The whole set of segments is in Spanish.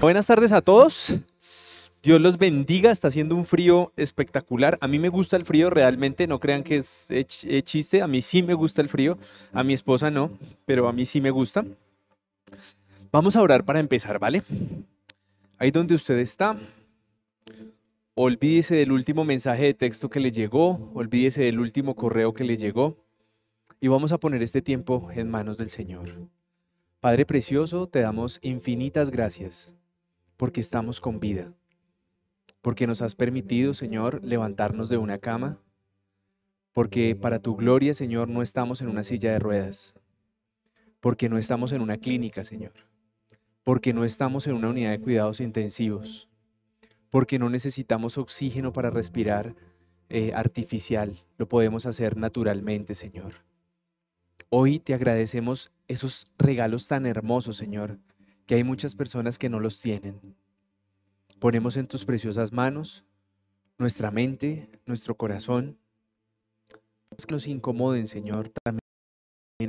Buenas tardes a todos. Dios los bendiga, está haciendo un frío espectacular. A mí me gusta el frío realmente, no crean que es chiste, a mí sí me gusta el frío, a mi esposa no, pero a mí sí me gusta. Vamos a orar para empezar, ¿vale? Ahí donde usted está, olvídese del último mensaje de texto que le llegó, olvídese del último correo que le llegó y vamos a poner este tiempo en manos del Señor. Padre Precioso, te damos infinitas gracias porque estamos con vida, porque nos has permitido, Señor, levantarnos de una cama, porque para tu gloria, Señor, no estamos en una silla de ruedas, porque no estamos en una clínica, Señor, porque no estamos en una unidad de cuidados intensivos, porque no necesitamos oxígeno para respirar eh, artificial, lo podemos hacer naturalmente, Señor. Hoy te agradecemos esos regalos tan hermosos, Señor, que hay muchas personas que no los tienen. Ponemos en tus preciosas manos nuestra mente, nuestro corazón. Que nos incomoden, Señor, también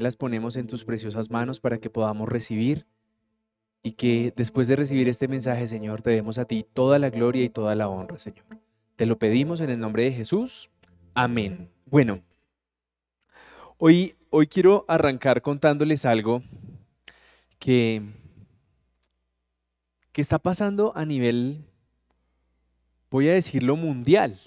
las ponemos en tus preciosas manos para que podamos recibir y que después de recibir este mensaje, Señor, te demos a ti toda la gloria y toda la honra, Señor. Te lo pedimos en el nombre de Jesús. Amén. Bueno, hoy, hoy quiero arrancar contándoles algo que ¿Qué está pasando a nivel, voy a decirlo, mundial.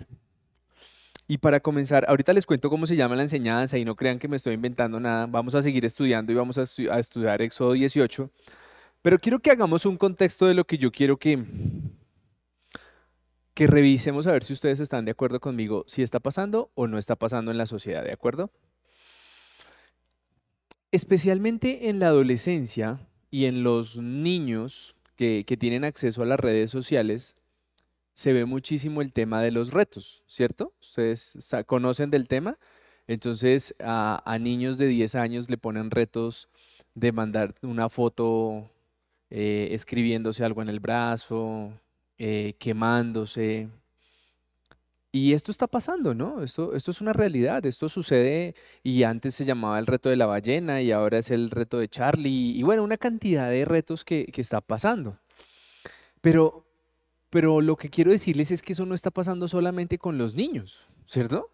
Y para comenzar, ahorita les cuento cómo se llama la enseñanza y no crean que me estoy inventando nada. Vamos a seguir estudiando y vamos a, estudiar Éxodo 18. Pero quiero que hagamos un contexto de lo que yo quiero que, que revisemos a ver si ustedes están de acuerdo conmigo, si está pasando o no está pasando en la sociedad, ¿de acuerdo? Especialmente en la adolescencia y en los niños, que, tienen acceso a las redes sociales, se ve muchísimo el tema de los retos, ¿cierto? Ustedes conocen del tema. Entonces a, niños de 10 años le ponen retos de mandar una foto eh, escribiéndose algo en el brazo, eh, quemándose, y esto está pasando, ¿no? Esto, esto es una realidad, esto sucede y antes se llamaba el reto de la ballena y ahora es el reto de Charlie y bueno, una cantidad de retos que, que está pasando. Pero, pero lo que quiero decirles es que eso no está pasando solamente con los niños, ¿cierto?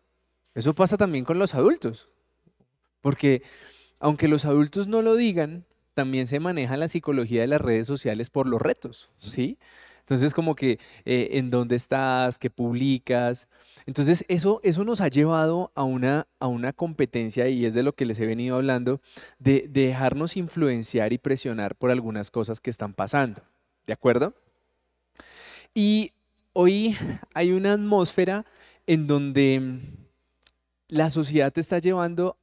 Eso pasa también con los adultos. Porque aunque los adultos no lo digan, también se maneja la psicología de las redes sociales por los retos, ¿sí? Entonces, como que eh, en dónde estás, qué publicas. Entonces, eso, eso nos ha llevado a una, a una competencia, y es de lo que les he venido hablando, de, de dejarnos influenciar y presionar por algunas cosas que están pasando. ¿De acuerdo? Y hoy hay una atmósfera en donde la sociedad te está llevando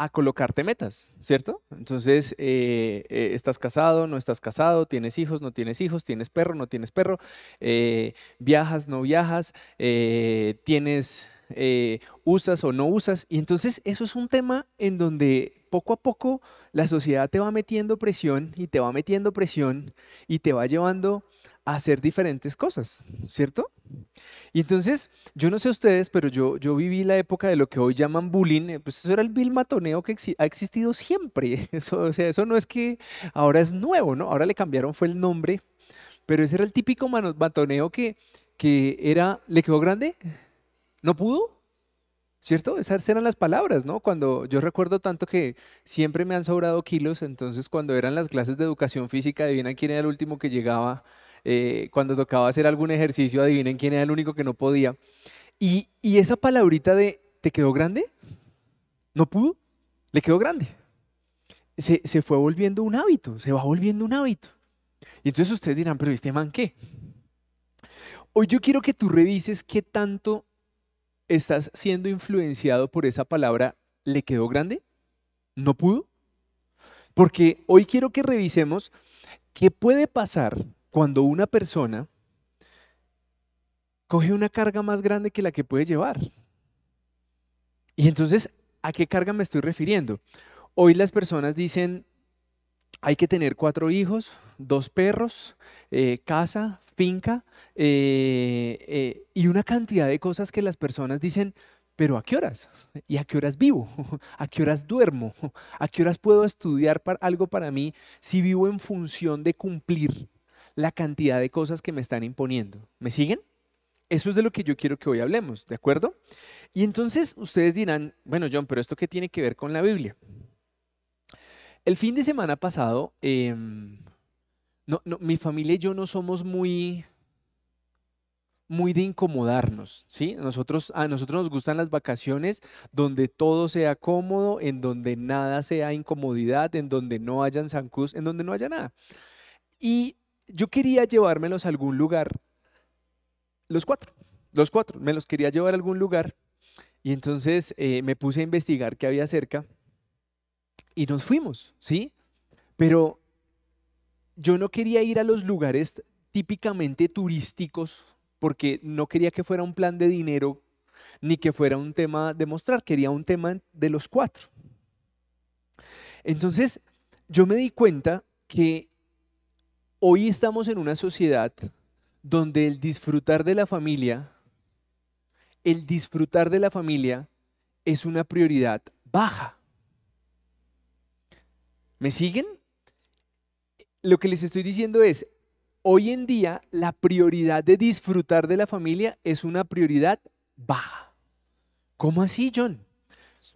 a colocarte metas, ¿cierto? Entonces, eh, eh, estás casado, no estás casado, tienes hijos, no tienes hijos, tienes perro, no tienes perro, eh, viajas, no viajas, tienes, usas o no usas. Y entonces eso es un tema en donde poco a poco la sociedad te va metiendo presión y te va metiendo presión y te va llevando hacer diferentes cosas, ¿cierto? Y entonces, yo no sé ustedes, pero yo, yo viví la época de lo que hoy llaman bullying, eh, pues eso era el vil matoneo que ha existido siempre. Eso, o sea, eso no es que ahora es nuevo, ¿no? Ahora le cambiaron, fue el nombre, pero ese era el típico matoneo que, que era, ¿le quedó grande? ¿No pudo? ¿Cierto? Esas eran las palabras, ¿no? Cuando yo recuerdo tanto que siempre me han sobrado kilos, entonces cuando eran las clases de educación física, adivina quién era el último que llegaba eh, cuando tocaba hacer algún ejercicio, adivinen quién era el único que no podía. Y, esa palabrita de, ¿te quedó grande? ¿No pudo? Le quedó grande. Se, se, fue volviendo un hábito, se va volviendo un hábito. Y entonces ustedes dirán, pero ¿este man qué? Hoy yo quiero que tú revises qué tanto estás siendo influenciado por esa palabra, ¿le quedó grande? ¿No pudo? Porque hoy quiero que revisemos qué puede pasar cuando una persona coge una carga más grande que la que puede llevar. Y entonces, ¿a qué carga me estoy refiriendo? Hoy las personas dicen, hay que tener cuatro hijos, dos perros, eh, casa, finca eh, eh, y una cantidad de cosas que las personas dicen, pero ¿a qué horas? ¿Y a qué horas vivo? ¿A qué horas duermo? ¿A qué horas puedo estudiar algo para mí si vivo en función de cumplir? La cantidad de cosas que me están imponiendo. ¿Me siguen? Eso es de lo que yo quiero que hoy hablemos, ¿de acuerdo? Y entonces ustedes dirán, bueno, John, pero ¿esto qué tiene que ver con la Biblia? El fin de semana pasado, em, no, mi familia y yo no somos muy, muy de incomodarnos, ¿sí? Nosotros, a nosotros nos gustan las vacaciones donde todo sea cómodo, en donde nada sea incomodidad, en donde no hayan zancús, en donde no haya nada. Y yo quería llevármelos a algún lugar, los cuatro, los cuatro, me los quería llevar a algún lugar y entonces eh, me puse a investigar qué había cerca y nos fuimos, ¿sí? Pero yo no quería ir a los lugares típicamente turísticos porque no quería que fuera un plan de dinero ni que fuera un tema de mostrar, quería un tema de los cuatro. Entonces, yo me di cuenta que hoy estamos en una sociedad donde el disfrutar de la familia, el disfrutar de la familia es una prioridad baja. ¿Me siguen? Lo que les estoy diciendo es, hoy en día la prioridad de disfrutar de la familia es una prioridad baja. ¿Cómo así, John?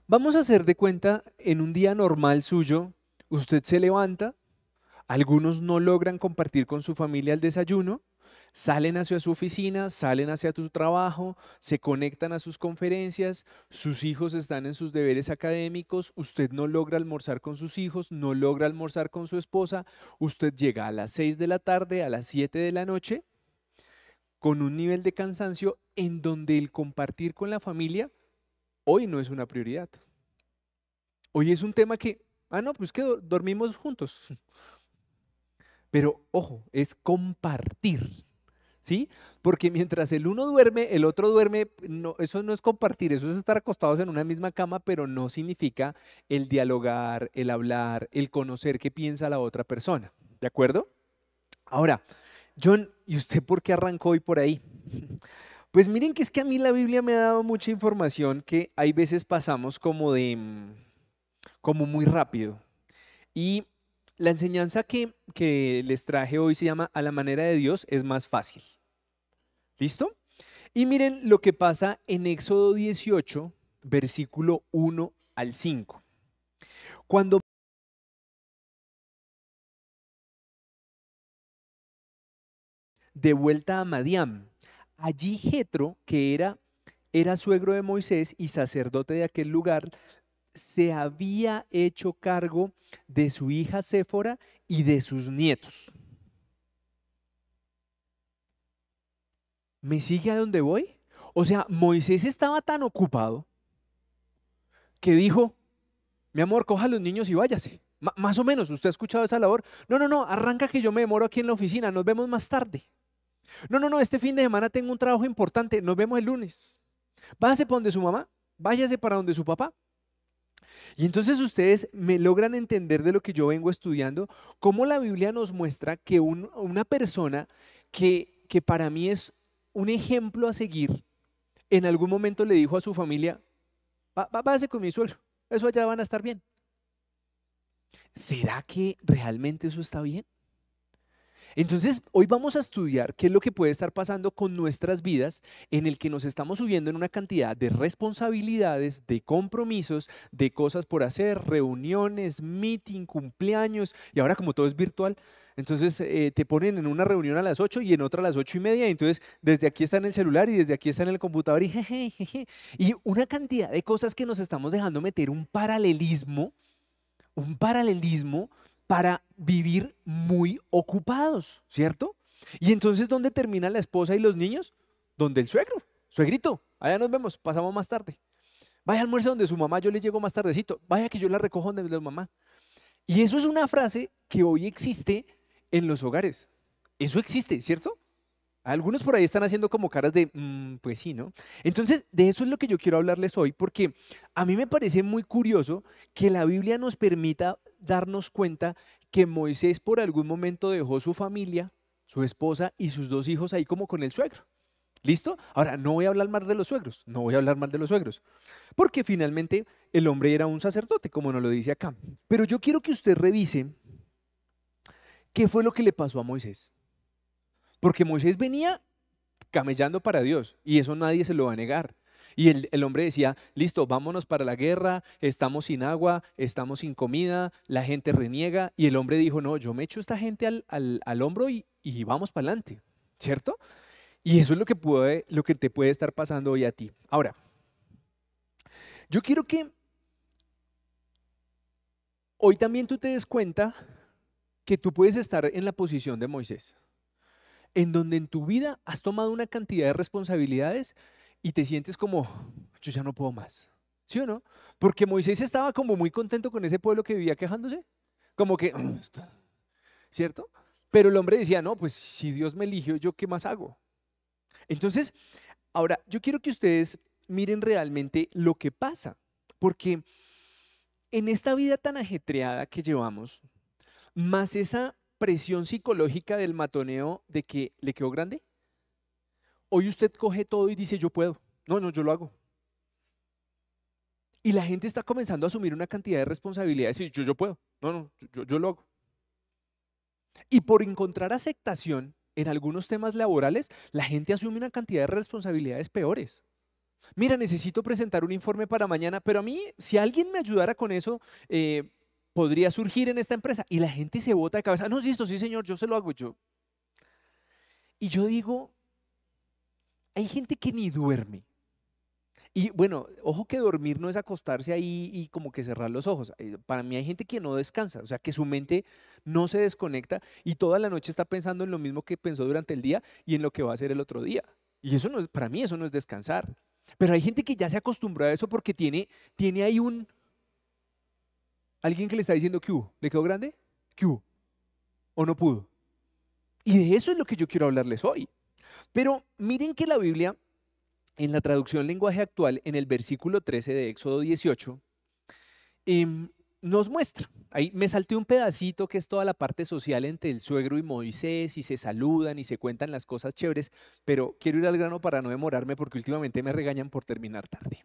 Vamos a hacer de cuenta, en un día normal suyo, usted se levanta, algunos no logran compartir con su familia el desayuno, salen hacia su oficina, salen hacia tu trabajo, se conectan a sus conferencias, sus hijos están en sus deberes académicos, usted no logra almorzar con sus hijos, no logra almorzar con su esposa, usted llega a las 6 de la tarde, a las 7 de la noche, con un nivel de cansancio en donde el compartir con la familia hoy no es una prioridad. Hoy es un tema que, ah, no, pues que dormimos juntos. Pero ojo, es compartir. ¿sí? Porque mientras el uno duerme, el otro duerme, no, eso no es compartir, eso es estar acostados en una misma cama, pero no significa el dialogar, el hablar, el conocer qué piensa la otra persona, ¿de acuerdo? Ahora, John, ¿y usted por qué arrancó hoy por ahí? Pues miren que es que a mí la Biblia me ha dado mucha información que hay veces pasamos como de, como muy rápido. Y la enseñanza que, que, les traje hoy se llama A la manera de Dios es más fácil. ¿Listo? Y miren lo que pasa en Éxodo 18, versículo 1 al 5. Cuando de vuelta a Madiam, allí Jetro, que era, era suegro de Moisés y sacerdote de aquel lugar, se había hecho cargo de su hija Séfora y de sus nietos. ¿Me sigue a dónde voy? O sea, Moisés estaba tan ocupado que dijo, mi amor, coja a los niños y váyase. más o menos, ¿usted ha escuchado esa labor? No, no, no, arranca que yo me demoro aquí en la oficina, nos vemos más tarde. No, no, no, este fin de semana tengo un trabajo importante, nos vemos el lunes. Váyase para donde su mamá, váyase para donde su papá. Y entonces ustedes me logran entender de lo que yo vengo estudiando, cómo la Biblia nos muestra que una persona que, que para mí es un ejemplo a seguir, en algún momento le dijo a su familia, váyase con mi suegro, eso allá van a estar bien. ¿Será que realmente eso está bien? Entonces, hoy vamos a estudiar qué es lo que puede estar pasando con nuestras vidas en el que nos estamos subiendo en una cantidad de responsabilidades, de compromisos, de cosas por hacer, reuniones, meeting, cumpleaños, y ahora como todo es virtual, entonces eh, te ponen en una reunión a las 8 y en otra a las 8 y media, entonces desde aquí está en el celular y desde aquí está en el computador y jeje, Y una cantidad de cosas que nos estamos dejando meter un paralelismo, un paralelismo para vivir muy ocupados, ¿cierto? Y entonces, ¿dónde termina la esposa y los niños? Donde el suegro, suegrito, allá nos vemos, pasamos más tarde. Vaya al almuerzo donde su mamá, yo le llego más tardecito. Vaya que yo la recojo donde la mamá. Y eso es una frase que hoy existe en los hogares. Eso existe, ¿cierto? Algunos por ahí están haciendo como caras de, mm, pues sí, ¿no? Entonces, de eso es lo que yo quiero hablarles hoy, porque a mí me parece muy curioso que la Biblia nos permita darnos cuenta que Moisés por algún momento dejó su familia, su esposa y sus dos hijos ahí como con el suegro. ¿Listo? Ahora, no voy a hablar más de los suegros, no voy a hablar más de los suegros, porque finalmente el hombre era un sacerdote, como nos lo dice acá. Pero yo quiero que usted revise qué fue lo que le pasó a Moisés. Porque Moisés venía camellando para Dios y eso nadie se lo va a negar. Y el, hombre decía, listo, vámonos para la guerra, estamos sin agua, estamos sin comida, la gente reniega. Y el hombre dijo, no, yo me echo esta gente al, hombro y, y vamos para adelante, ¿cierto? Y eso es lo que, puede, lo que te puede estar pasando hoy a ti. Ahora, yo quiero que hoy también tú te des cuenta que tú puedes estar en la posición de Moisés, en donde en tu vida has tomado una cantidad de responsabilidades y te sientes como, yo ya no puedo más. ¿Sí o no? Porque Moisés estaba como muy contento con ese pueblo que vivía quejándose. Como que, ¿cierto? Pero el hombre decía, no, pues si Dios me eligió, ¿yo qué más hago? Entonces, ahora, yo quiero que ustedes miren realmente lo que pasa. Porque en esta vida tan ajetreada que llevamos, más esa presión psicológica del matoneo de que le quedó grande, hoy usted coge todo y dice yo puedo. No, no, yo lo hago. Y la gente está comenzando a asumir una cantidad de responsabilidades y yo, yo puedo. No, no, yo, yo lo hago. Y por encontrar aceptación en algunos temas laborales, la gente asume una cantidad de responsabilidades peores. Mira, necesito presentar un informe para mañana, pero a mí, si alguien me ayudara con eso, eh, podría surgir en esta empresa. Y la gente se bota de cabeza. No, listo, sí, señor, yo se lo hago yo. Y yo digo, hay gente que ni duerme. Y bueno, ojo que dormir no es acostarse ahí y como que cerrar los ojos. Eh, para mí hay gente que no descansa, o sea, que su mente no se desconecta y toda la noche está pensando en lo mismo que pensó durante el día y en lo que va a hacer el otro día. Y eso no es, para mí eso no es descansar. Pero hay gente que ya se acostumbró a eso porque tiene, tiene ahí un... Alguien que le está diciendo, ¿qué hubo? ¿Le quedó grande? ¿Qué hubo? ¿O no pudo? Y de eso es lo que yo quiero hablarles hoy. Pero miren que la Biblia, en la traducción lenguaje actual, en el versículo 13 de Éxodo 18, em, nos muestra. Ahí me salté un pedacito que es toda la parte social entre el suegro y Moisés y se saludan y se cuentan las cosas chéveres, pero quiero ir al grano para no demorarme porque últimamente me regañan por terminar tarde.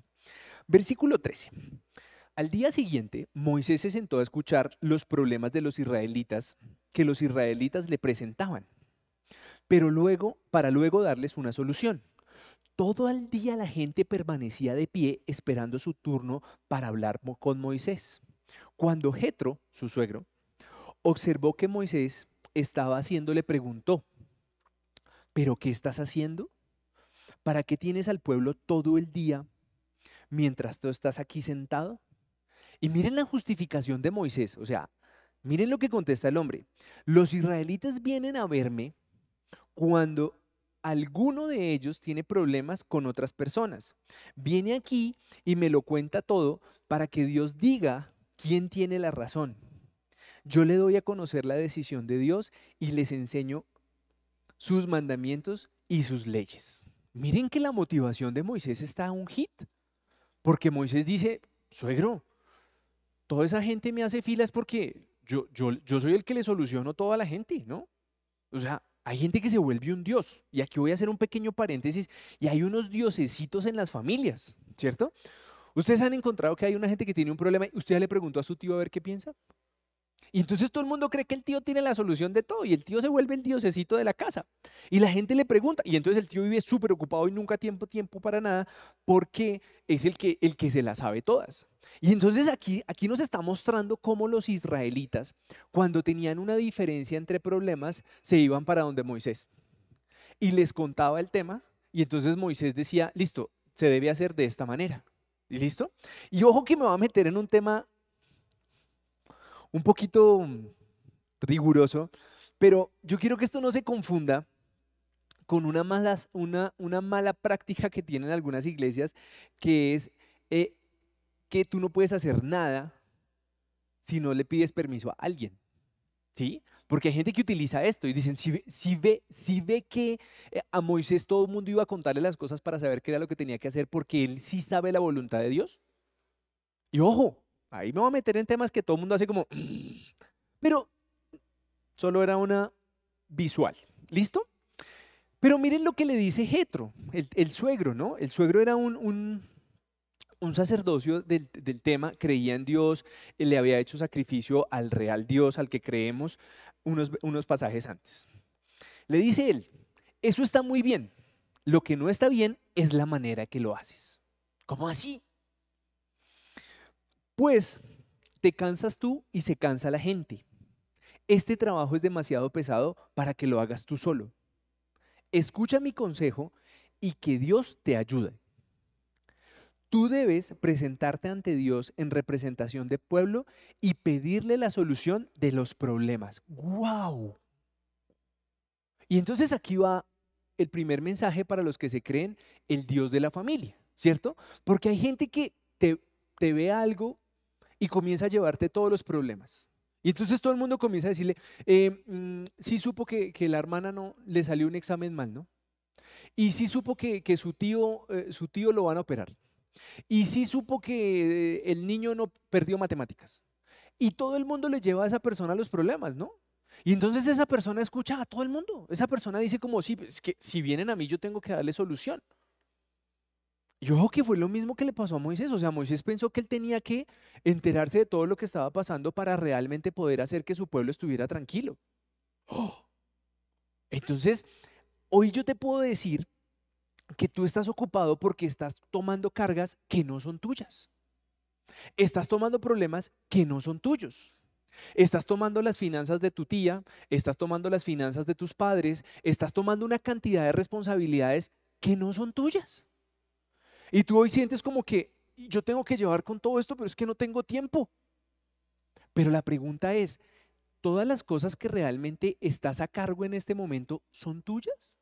Versículo 13. Al día siguiente, Moisés se sentó a escuchar los problemas de los israelitas que los israelitas le presentaban pero luego, para luego darles una solución. Todo el día la gente permanecía de pie esperando su turno para hablar con Moisés. Cuando Jetro, su suegro, observó que Moisés estaba haciendo, le preguntó, ¿pero qué estás haciendo? ¿Para qué tienes al pueblo todo el día mientras tú estás aquí sentado? Y miren la justificación de Moisés, o sea, miren lo que contesta el hombre. Los israelitas vienen a verme cuando alguno de ellos tiene problemas con otras personas. Viene aquí y me lo cuenta todo para que Dios diga quién tiene la razón. Yo le doy a conocer la decisión de Dios y les enseño sus mandamientos y sus leyes. Miren que la motivación de Moisés está un hit, porque Moisés dice, suegro, toda esa gente me hace filas porque yo, yo, yo soy el que le soluciono toda la gente, ¿no? O sea, hay gente que se vuelve un dios. Y aquí voy a hacer un pequeño paréntesis. Y hay unos diosecitos en las familias, ¿cierto? Ustedes han encontrado que hay una gente que tiene un problema y usted le preguntó a su tío a ver qué piensa. Y entonces todo el mundo cree que el tío tiene la solución de todo y el tío se vuelve el diosecito de la casa. Y la gente le pregunta y entonces el tío vive súper ocupado y nunca tiempo tiempo para nada porque es el que, el que se la sabe todas. Y entonces aquí, aquí nos está mostrando cómo los israelitas, cuando tenían una diferencia entre problemas, se iban para donde Moisés. Y les contaba el tema y entonces Moisés decía, listo, se debe hacer de esta manera. ¿Y listo? Y ojo que me va a meter en un tema un poquito riguroso, pero yo quiero que esto no se confunda con una mala, una, una mala práctica que tienen algunas iglesias, que es eh, que tú no puedes hacer nada si no le pides permiso a alguien. ¿Sí? Porque hay gente que utiliza esto y dicen, si, si, ve, si ve que eh, a Moisés todo el mundo iba a contarle las cosas para saber qué era lo que tenía que hacer porque él sí sabe la voluntad de Dios. Y ojo, Ahí me voy a meter en temas que todo el mundo hace como... Pero solo era una visual. ¿Listo? Pero miren lo que le dice Jetro, el, suegro, ¿no? El suegro era un, sacerdocio del, tema, creía en Dios, le había hecho sacrificio al real Dios, al que creemos unos, unos pasajes antes. Le dice él, eso está muy bien. Lo que no está bien es la manera que lo haces. ¿Cómo así? Pues te cansas tú y se cansa la gente. Este trabajo es demasiado pesado para que lo hagas tú solo. Escucha mi consejo y que Dios te ayude. Tú debes presentarte ante Dios en representación de pueblo y pedirle la solución de los problemas. ¡Wow! Y entonces aquí va el primer mensaje para los que se creen el Dios de la familia, ¿cierto? Porque hay gente que te, te ve algo y comienza a llevarte todos los problemas. Y entonces todo el mundo comienza a decirle, eh, mm, sí supo que, que, la hermana no le salió un examen mal, ¿no? Y sí supo que, que su, tío, eh, su tío lo van a operar. Y sí supo que eh, el niño no perdió matemáticas. Y todo el mundo le lleva a esa persona los problemas, ¿no? Y entonces esa persona escucha a todo el mundo. Esa persona dice como, sí, es que si vienen a mí yo tengo que darle solución. Y ojo que fue lo mismo que le pasó a Moisés. O sea, Moisés pensó que él tenía que enterarse de todo lo que estaba pasando para realmente poder hacer que su pueblo estuviera tranquilo. ¡Oh! Entonces, hoy yo te puedo decir que tú estás ocupado porque estás tomando cargas que no son tuyas. Estás tomando problemas que no son tuyos. Estás tomando las finanzas de tu tía, estás tomando las finanzas de tus padres, estás tomando una cantidad de responsabilidades que no son tuyas. Y tú hoy sientes como que yo tengo que llevar con todo esto, pero es que no tengo tiempo. Pero la pregunta es, ¿todas las cosas que realmente estás a cargo en este momento son tuyas?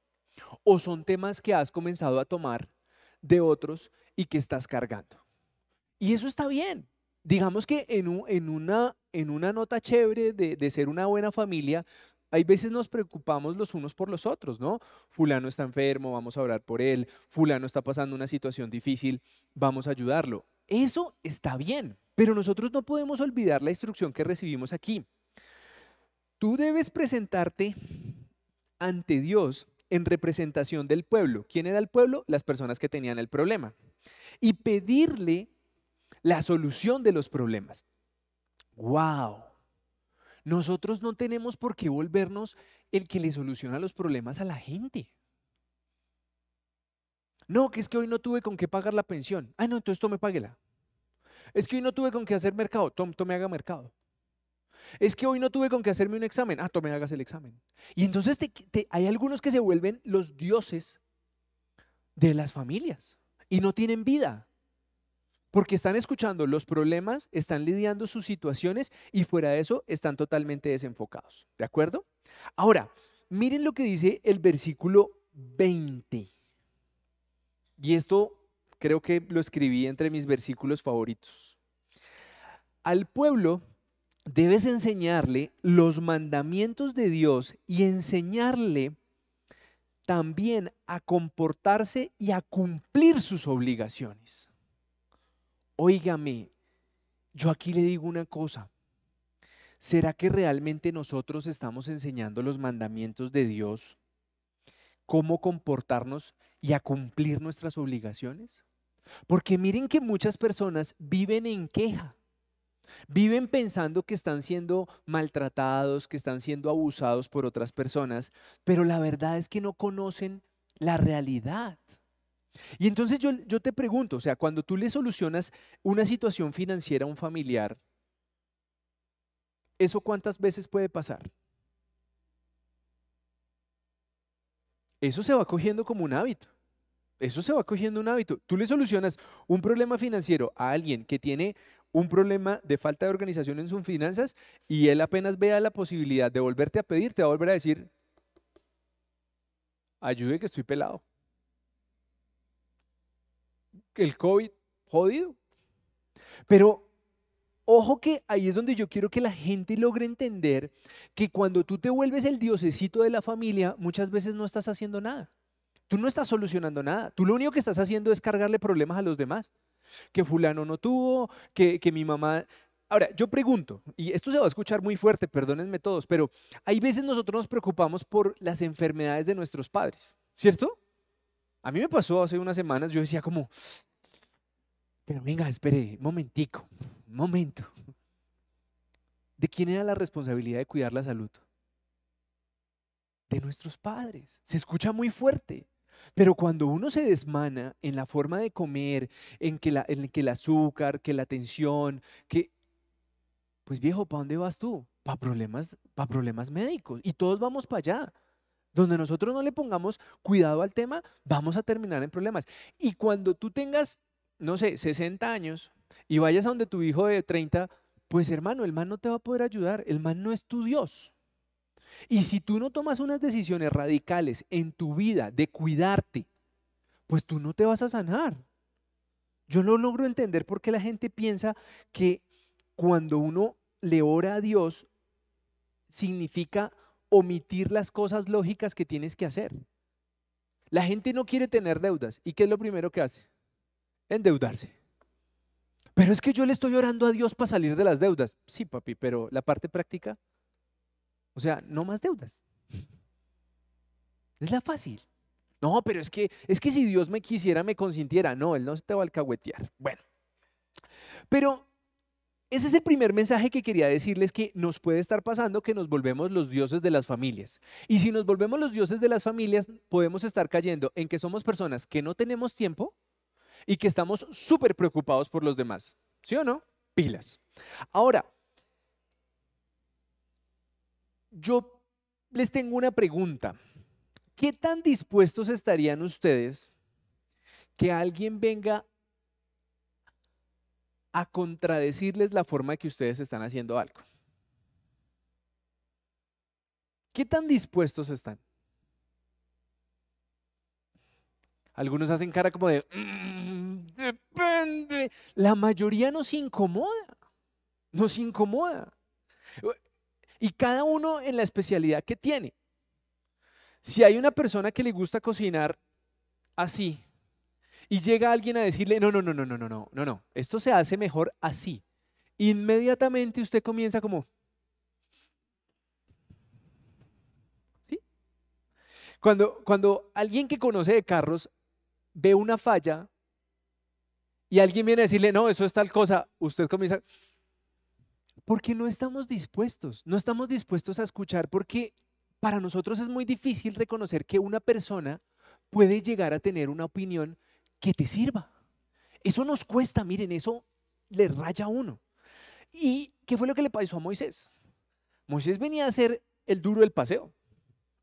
¿O son temas que has comenzado a tomar de otros y que estás cargando? Y eso está bien. Digamos que en, una, en una nota chévere de, de ser una buena familia, hay veces nos preocupamos los unos por los otros, ¿no? Fulano está enfermo, vamos a orar por él. Fulano está pasando una situación difícil, vamos a ayudarlo. Eso está bien, pero nosotros no podemos olvidar la instrucción que recibimos aquí. Tú debes presentarte ante Dios en representación del pueblo. ¿Quién era el pueblo? Las personas que tenían el problema. Y pedirle la solución de los problemas. ¡Wow! Nosotros no tenemos por qué volvernos el que le soluciona los problemas a la gente. No, que es que hoy no tuve con qué pagar la pensión. Ah, no, entonces tome páguela. Es que hoy no tuve con qué hacer mercado. Tome, tome haga mercado. Es que hoy no tuve con qué hacerme un examen. Ah, tome hagas el examen. Y entonces hay algunos que se vuelven los dioses de las familias y no tienen vida. Porque están escuchando los problemas, están lidiando sus situaciones y fuera de eso están totalmente desenfocados. ¿De acuerdo? Ahora, miren lo que dice el versículo 20. Y esto creo que lo escribí entre mis versículos favoritos. Al pueblo debes enseñarle los mandamientos de Dios y enseñarle también a comportarse y a cumplir sus obligaciones. Óigame, yo aquí le digo una cosa. ¿Será que realmente nosotros estamos enseñando los mandamientos de Dios? ¿Cómo comportarnos y a cumplir nuestras obligaciones? Porque miren que muchas personas viven en queja. Viven pensando que están siendo maltratados, que están siendo abusados por otras personas, pero la verdad es que no conocen la realidad. Y entonces yo, yo te pregunto, o sea, cuando tú le solucionas una situación financiera a un familiar, ¿eso cuántas veces puede pasar? Eso se va cogiendo como un hábito. Eso se va cogiendo un hábito. Tú le solucionas un problema financiero a alguien que tiene un problema de falta de organización en sus finanzas y él apenas vea la posibilidad de volverte a pedir, te va a volver a decir, ayude que estoy pelado el COVID jodido. Pero ojo que ahí es donde yo quiero que la gente logre entender que cuando tú te vuelves el diosecito de la familia, muchas veces no estás haciendo nada. Tú no estás solucionando nada. Tú lo único que estás haciendo es cargarle problemas a los demás. Que fulano no tuvo, que, que mi mamá... Ahora, yo pregunto, y esto se va a escuchar muy fuerte, perdónenme todos, pero hay veces nosotros nos preocupamos por las enfermedades de nuestros padres, ¿cierto? A mí me pasó hace unas semanas, yo decía como, pero venga, espere, momentico, momento. ¿De quién era la responsabilidad de cuidar la salud? de nuestros padres. Se escucha muy fuerte. Pero cuando uno se desmana en la forma de comer, en que, la, en que el azúcar, que la tensión, que... Pues viejo, ¿para dónde vas tú? Para problemas, para problemas médicos. Y todos vamos para allá. Donde nosotros no le pongamos cuidado al tema, vamos a terminar en problemas. Y cuando tú tengas, no sé, 60 años y vayas a donde tu hijo de 30, pues hermano, el man no te va a poder ayudar. El man no es tu Dios. Y si tú no tomas unas decisiones radicales en tu vida de cuidarte, pues tú no te vas a sanar. Yo no logro entender por qué la gente piensa que cuando uno le ora a Dios significa omitir las cosas lógicas que tienes que hacer. La gente no quiere tener deudas. ¿Y qué es lo primero que hace? Endeudarse. Pero es que yo le estoy orando a Dios para salir de las deudas. Sí, papi, pero la parte práctica, o sea, no más deudas. Es la fácil. No, pero es que, es que si Dios me quisiera, me consintiera. No, Él no se te va a alcahuetear. Bueno, pero ese es el primer mensaje que quería decirles que nos puede estar pasando que nos volvemos los dioses de las familias. Y si nos volvemos los dioses de las familias, podemos estar cayendo en que somos personas que no tenemos tiempo y que estamos súper preocupados por los demás. ¿Sí o no? Pilas. Ahora, yo les tengo una pregunta. ¿Qué tan dispuestos estarían ustedes que alguien venga a contradecirles la forma que ustedes están haciendo algo? ¿Qué tan dispuestos están? Algunos hacen cara como de, mm, depende. La mayoría nos incomoda, nos incomoda. Y cada uno en la especialidad que tiene. Si hay una persona que le gusta cocinar así y llega alguien a decirle, no, no, no, no, no, no, no, no, no, esto se hace mejor así. Inmediatamente usted comienza como, ¿sí? Cuando, cuando alguien que conoce de carros ve una falla y alguien viene a decirle, no, eso es tal cosa, usted comienza, porque no estamos dispuestos, no estamos dispuestos a escuchar porque para nosotros es muy difícil reconocer que una persona puede llegar a tener una opinión que te sirva. Eso nos cuesta, miren, eso le raya a uno. ¿Y qué fue lo que le pasó a Moisés? Moisés venía a ser el duro del paseo.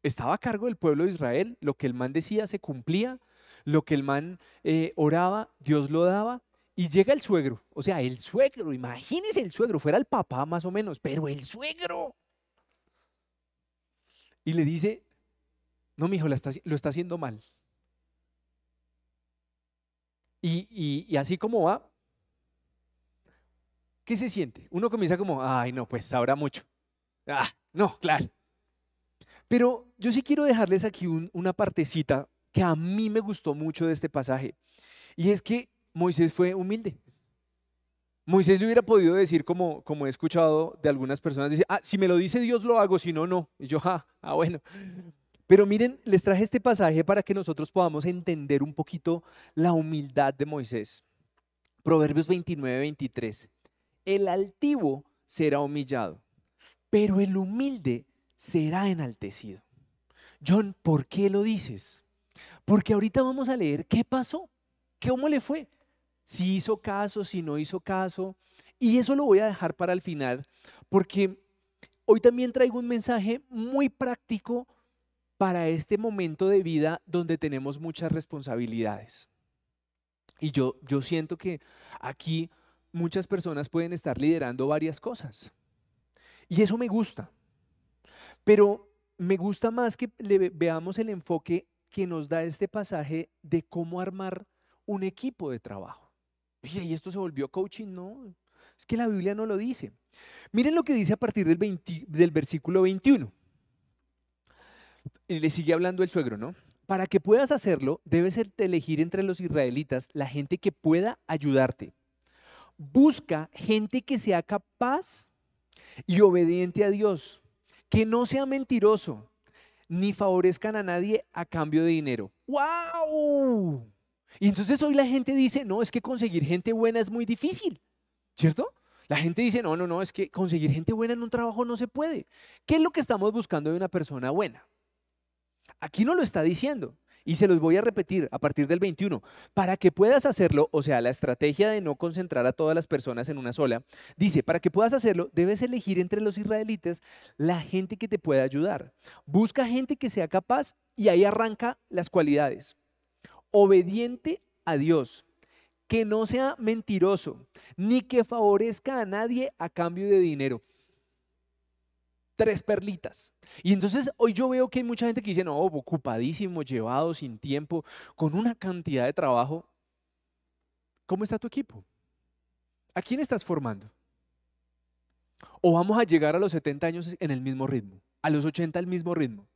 Estaba a cargo del pueblo de Israel, lo que el man decía se cumplía, lo que el man eh, oraba, Dios lo daba, y llega el suegro, o sea, el suegro, imagínese el suegro, fuera el papá más o menos, pero el suegro. Y le dice, no, mi hijo, lo está haciendo mal. Y, así como va, ¿qué se siente? Uno comienza como, ay, no, pues sabrá mucho. Ah, no, claro. Pero yo sí quiero dejarles aquí una partecita que a mí me gustó mucho de este pasaje. Y es que Moisés fue humilde. Moisés le hubiera podido decir, como, como he escuchado de algunas personas, dice, ah, si me lo dice Dios lo hago, si no, no. Y yo, ah, ah, bueno. Pero miren, les traje este pasaje para que nosotros podamos entender un poquito la humildad de Moisés. Proverbios 29, 23. El altivo será humillado, pero el humilde será enaltecido. John, ¿por qué lo dices? Porque ahorita vamos a leer qué pasó, cómo le fue si hizo caso, si no hizo caso. Y eso lo voy a dejar para el final, porque hoy también traigo un mensaje muy práctico para este momento de vida donde tenemos muchas responsabilidades. Y yo, yo siento que aquí muchas personas pueden estar liderando varias cosas. Y eso me gusta. Pero me gusta más que veamos el enfoque que nos da este pasaje de cómo armar un equipo de trabajo. Oye, ¿y esto se volvió coaching? No, es que la Biblia no lo dice. Miren lo que dice a partir del, del versículo 21. Y le sigue hablando el suegro, ¿no? Para que puedas hacerlo, debes elegir entre los israelitas la gente que pueda ayudarte. Busca gente que sea capaz y obediente a Dios, que no sea mentiroso, ni favorezcan a nadie a cambio de dinero. ¡Wow! Y entonces hoy la gente dice, no, es que conseguir gente buena es muy difícil, ¿cierto? La gente dice, no, no, no, es que conseguir gente buena en un trabajo no se puede. ¿Qué es lo que estamos buscando de una persona buena? Aquí no lo está diciendo. Y se los voy a repetir a partir del 21. Para que puedas hacerlo, o sea, la estrategia de no concentrar a todas las personas en una sola, dice, para que puedas hacerlo, debes elegir entre los israelitas la gente que te pueda ayudar. Busca gente que sea capaz y ahí arranca las cualidades. Obediente a Dios, que no sea mentiroso, ni que favorezca a nadie a cambio de dinero tres perlitas. Y entonces hoy yo veo que hay mucha gente que dice, no, ocupadísimo, llevado, sin tiempo, con una cantidad de trabajo. ¿Cómo está tu equipo? ¿A quién estás formando? ¿O vamos a llegar a los 70 años en el mismo ritmo? ¿A los 80 al mismo ritmo?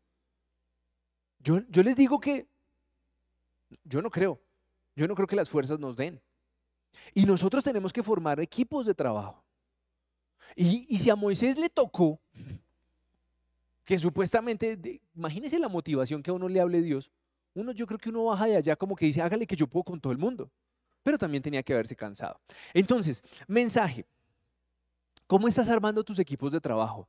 Yo, yo les digo que yo no creo. Yo no creo que las fuerzas nos den. Y nosotros tenemos que formar equipos de trabajo. Y, y si a Moisés le tocó que supuestamente, imagínese la motivación que a uno le hable Dios. Uno, yo creo que uno baja de allá como que dice, hágale que yo puedo con todo el mundo. Pero también tenía que haberse cansado. Entonces, mensaje. ¿Cómo estás armando tus equipos de trabajo?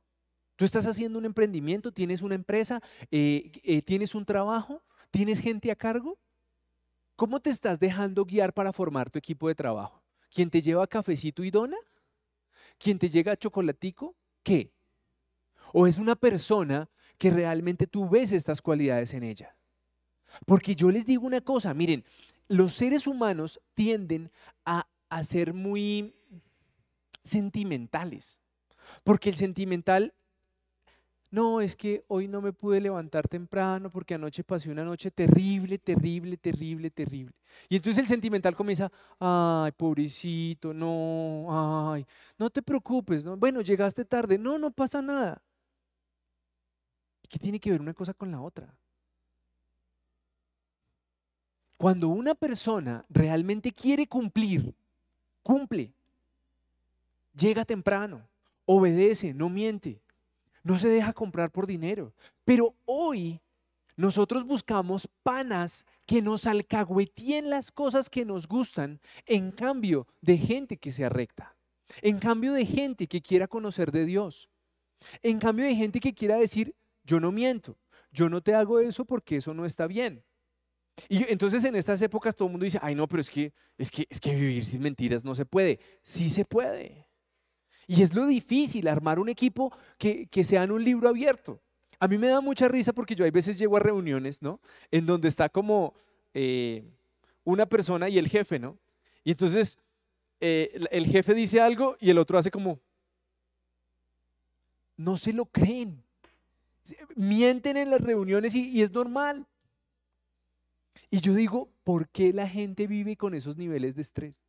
¿Tú estás haciendo un emprendimiento? ¿Tienes una empresa? Eh, eh, ¿Tienes un trabajo? ¿Tienes gente a cargo? ¿Cómo te estás dejando guiar para formar tu equipo de trabajo? ¿Quién te lleva cafecito y dona? ¿Quién te llega chocolatico? ¿Qué? ¿O es una persona que realmente tú ves estas cualidades en ella? Porque yo les digo una cosa, miren, los seres humanos tienden a, ser muy sentimentales. Porque el sentimental, no, es que hoy no me pude levantar temprano porque anoche pasé una noche terrible, terrible, terrible, terrible. Y entonces el sentimental comienza, ay, pobrecito, no, ay, no te preocupes, ¿no? bueno, llegaste tarde, no, no pasa nada. ¿Qué tiene que ver una cosa con la otra? Cuando una persona realmente quiere cumplir, cumple, llega temprano, obedece, no miente, no se deja comprar por dinero. Pero hoy nosotros buscamos panas que nos alcahuetíen las cosas que nos gustan en cambio de gente que sea recta, en cambio de gente que quiera conocer de Dios, en cambio de gente que quiera decir, yo no miento, yo no te hago eso porque eso no está bien. Y entonces en estas épocas todo el mundo dice, ay no, pero es que, es que, es que vivir sin mentiras no se puede. Sí se puede. Y es lo difícil, armar un equipo que, que sea en un libro abierto. A mí me da mucha risa porque yo hay veces llego a reuniones, ¿no? En donde está como eh, una persona y el jefe, ¿no? Y entonces eh, el jefe dice algo y el otro hace como, no se lo creen mienten en las reuniones y, es normal. Y yo digo, ¿por qué la gente vive con esos niveles de estrés?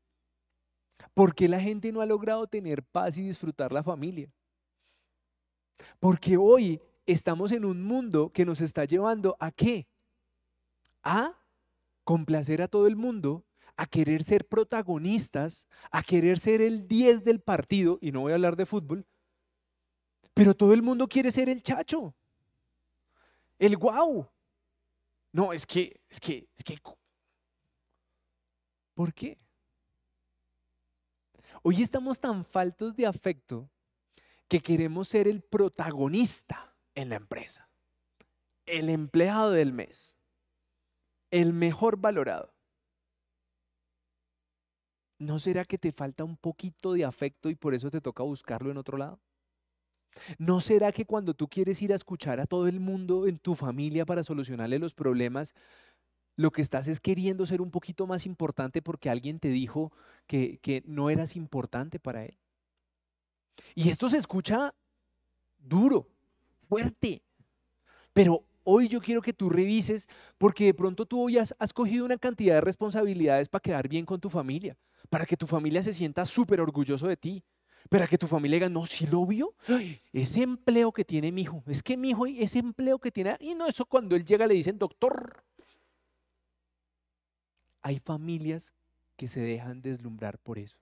¿Por qué la gente no ha logrado tener paz y disfrutar la familia? Porque hoy estamos en un mundo que nos está llevando a qué? A complacer a todo el mundo, a querer ser protagonistas, a querer ser el 10 del partido, y no voy a hablar de fútbol, pero todo el mundo quiere ser el chacho el guau. No, es que, es que, es que. ¿Por qué? Hoy estamos tan faltos de afecto que queremos ser el protagonista en la empresa, el empleado del mes, el mejor valorado. ¿No será que te falta un poquito de afecto y por eso te toca buscarlo en otro lado? ¿No será que cuando tú quieres ir a escuchar a todo el mundo en tu familia para solucionarle los problemas, lo que estás es queriendo ser un poquito más importante porque alguien te dijo que, que no eras importante para él? Y esto se escucha duro, fuerte, pero hoy yo quiero que tú revises porque de pronto tú hoy has, has cogido una cantidad de responsabilidades para quedar bien con tu familia, para que tu familia se sienta súper orgulloso de ti para que tu familia diga, no, si lo vio, ese empleo que tiene mi hijo, es que mi hijo, ese empleo que tiene, y no, eso cuando él llega le dicen, doctor. Hay familias que se dejan deslumbrar por eso.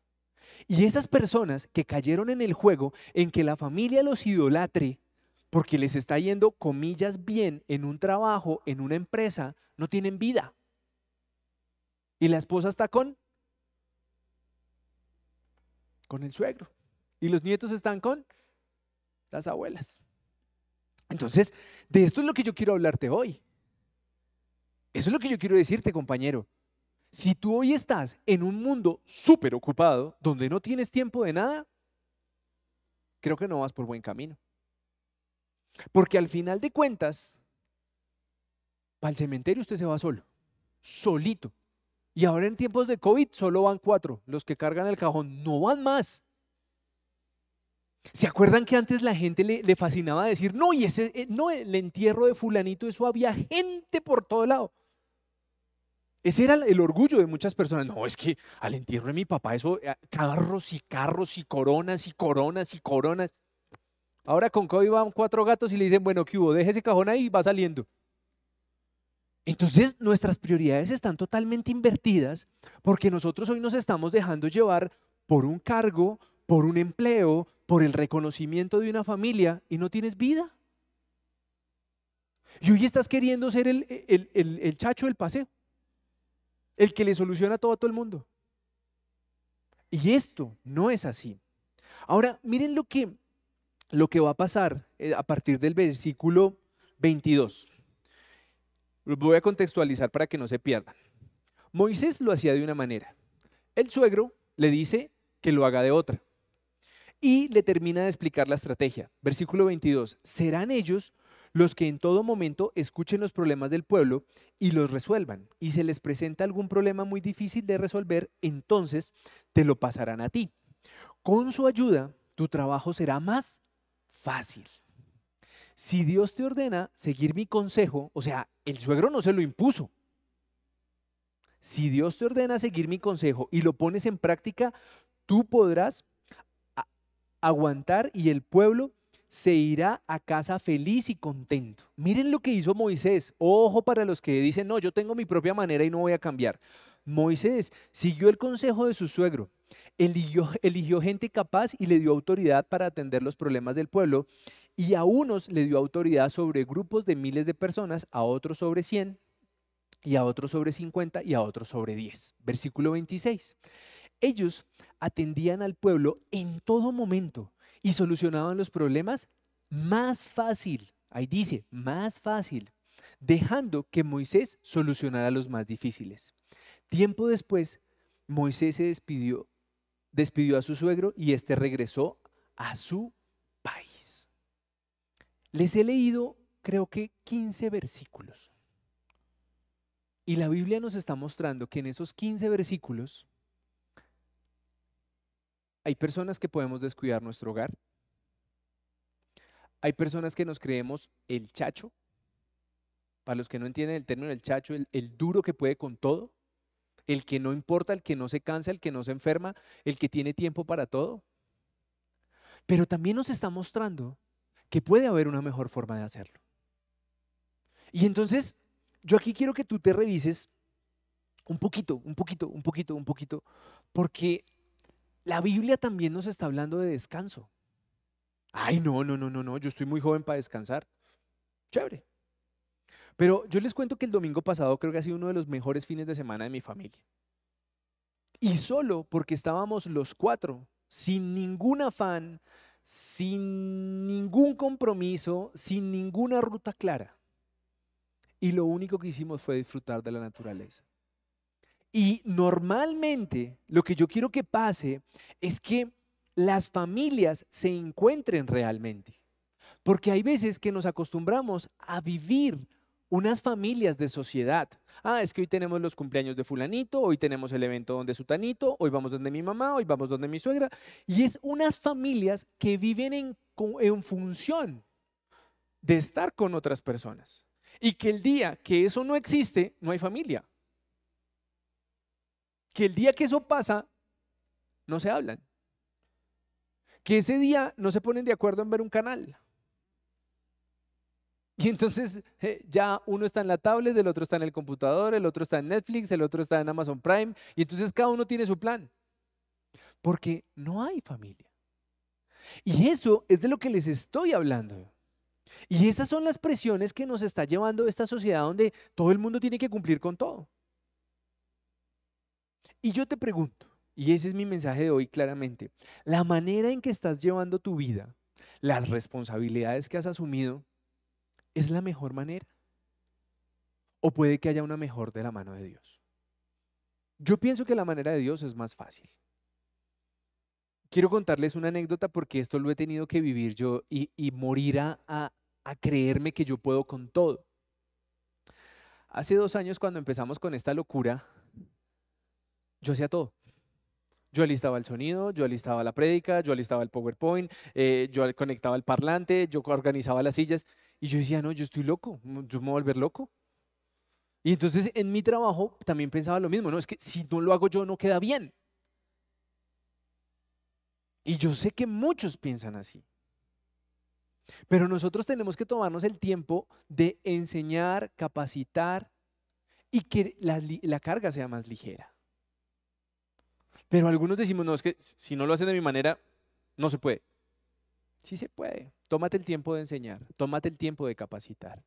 Y esas personas que cayeron en el juego en que la familia los idolatre porque les está yendo, comillas, bien en un trabajo, en una empresa, no tienen vida. Y la esposa está con, con el suegro. Y los nietos están con las abuelas. Entonces, de esto es lo que yo quiero hablarte hoy. Eso es lo que yo quiero decirte, compañero. Si tú hoy estás en un mundo súper ocupado, donde no tienes tiempo de nada, creo que no vas por buen camino. Porque al final de cuentas, para el cementerio usted se va solo, solito. Y ahora en tiempos de COVID solo van cuatro, los que cargan el cajón, no van más. ¿Se acuerdan que antes la gente le, fascinaba decir, no, y ese, eh, no, el entierro de fulanito, eso había gente por todo lado? Ese era el orgullo de muchas personas. No, es que al entierro de mi papá, eso, eh, carros y carros y coronas y coronas y coronas. Ahora con COVID van cuatro gatos y le dicen, bueno, ¿qué hubo? Deje ese cajón ahí y va saliendo. Entonces nuestras prioridades están totalmente invertidas porque nosotros hoy nos estamos dejando llevar por un cargo, por un empleo, por el reconocimiento de una familia y no tienes vida. Y hoy estás queriendo ser el, el chacho del paseo el que le soluciona todo a todo el mundo. Y esto no es así. Ahora, miren lo que, lo que va a pasar eh, a partir del versículo 22. Lo voy a contextualizar para que no se pierdan. Moisés lo hacía de una manera. El suegro le dice que lo haga de otra. Y le termina de explicar la estrategia. Versículo 22. Serán ellos los que en todo momento escuchen los problemas del pueblo y los resuelvan. Y se les presenta algún problema muy difícil de resolver, entonces te lo pasarán a ti. Con su ayuda, tu trabajo será más fácil. Si Dios te ordena seguir mi consejo, o sea, el suegro no se lo impuso. Si Dios te ordena seguir mi consejo y lo pones en práctica, tú podrás aguantar y el pueblo se irá a casa feliz y contento. Miren lo que hizo Moisés. Ojo para los que dicen, no, yo tengo mi propia manera y no voy a cambiar. Moisés siguió el consejo de su suegro, eligió, eligió gente capaz y le dio autoridad para atender los problemas del pueblo y a unos le dio autoridad sobre grupos de miles de personas, a otros sobre 100 y a otros sobre 50 y a otros sobre 10. Versículo 26. Ellos atendían al pueblo en todo momento y solucionaban los problemas más fácil. Ahí dice, más fácil, dejando que Moisés solucionara los más difíciles. Tiempo después, Moisés se despidió, despidió a su suegro y éste regresó a su país. Les he leído, creo que 15 versículos. Y la Biblia nos está mostrando que en esos 15 versículos hay personas que podemos descuidar nuestro hogar. Hay personas que nos creemos el chacho. Para los que no entienden el término del chacho, el, el duro que puede con todo, el que no importa, el que no se cansa, el que no se enferma, el que tiene tiempo para todo. Pero también nos está mostrando que puede haber una mejor forma de hacerlo. Y entonces, yo aquí quiero que tú te revises un poquito, un poquito, un poquito, un poquito, porque la Biblia también nos está hablando de descanso. Ay, no, no, no, no, no, yo estoy muy joven para descansar. Chévere. Pero yo les cuento que el domingo pasado creo que ha sido uno de los mejores fines de semana de mi familia. Y solo porque estábamos los cuatro, sin ningún afán, sin ningún compromiso, sin ninguna ruta clara. Y lo único que hicimos fue disfrutar de la naturaleza. Y normalmente lo que yo quiero que pase es que las familias se encuentren realmente. Porque hay veces que nos acostumbramos a vivir unas familias de sociedad. Ah, es que hoy tenemos los cumpleaños de fulanito, hoy tenemos el evento donde sutanito, hoy vamos donde mi mamá, hoy vamos donde mi suegra. Y es unas familias que viven en, en función de estar con otras personas. Y que el día que eso no existe, no hay familia que el día que eso pasa, no se hablan. Que ese día no se ponen de acuerdo en ver un canal. Y entonces eh, ya uno está en la tablet, el otro está en el computador, el otro está en Netflix, el otro está en Amazon Prime. Y entonces cada uno tiene su plan. Porque no hay familia. Y eso es de lo que les estoy hablando. Y esas son las presiones que nos está llevando esta sociedad donde todo el mundo tiene que cumplir con todo. Y yo te pregunto, y ese es mi mensaje de hoy claramente, la manera en que estás llevando tu vida, las responsabilidades que has asumido, ¿es la mejor manera? o puede que haya una mejor de la mano de Dios. Yo pienso que la manera de Dios es más fácil. Quiero contarles una anécdota porque esto lo he tenido que vivir yo y, morir a, a creerme que yo puedo con todo. Hace dos años cuando empezamos con esta locura, yo hacía todo. Yo alistaba el sonido, yo alistaba la prédica, yo alistaba el PowerPoint, eh, yo conectaba el parlante, yo organizaba las sillas. Y yo decía, no, yo estoy loco, yo me voy a volver loco. Y entonces en mi trabajo también pensaba lo mismo, no, es que si no lo hago yo no queda bien. Y yo sé que muchos piensan así. Pero nosotros tenemos que tomarnos el tiempo de enseñar, capacitar y que la, la carga sea más ligera. Pero algunos decimos, no, es que si no lo hacen de mi manera, no se puede. Sí se puede. Tómate el tiempo de enseñar, tómate el tiempo de capacitar.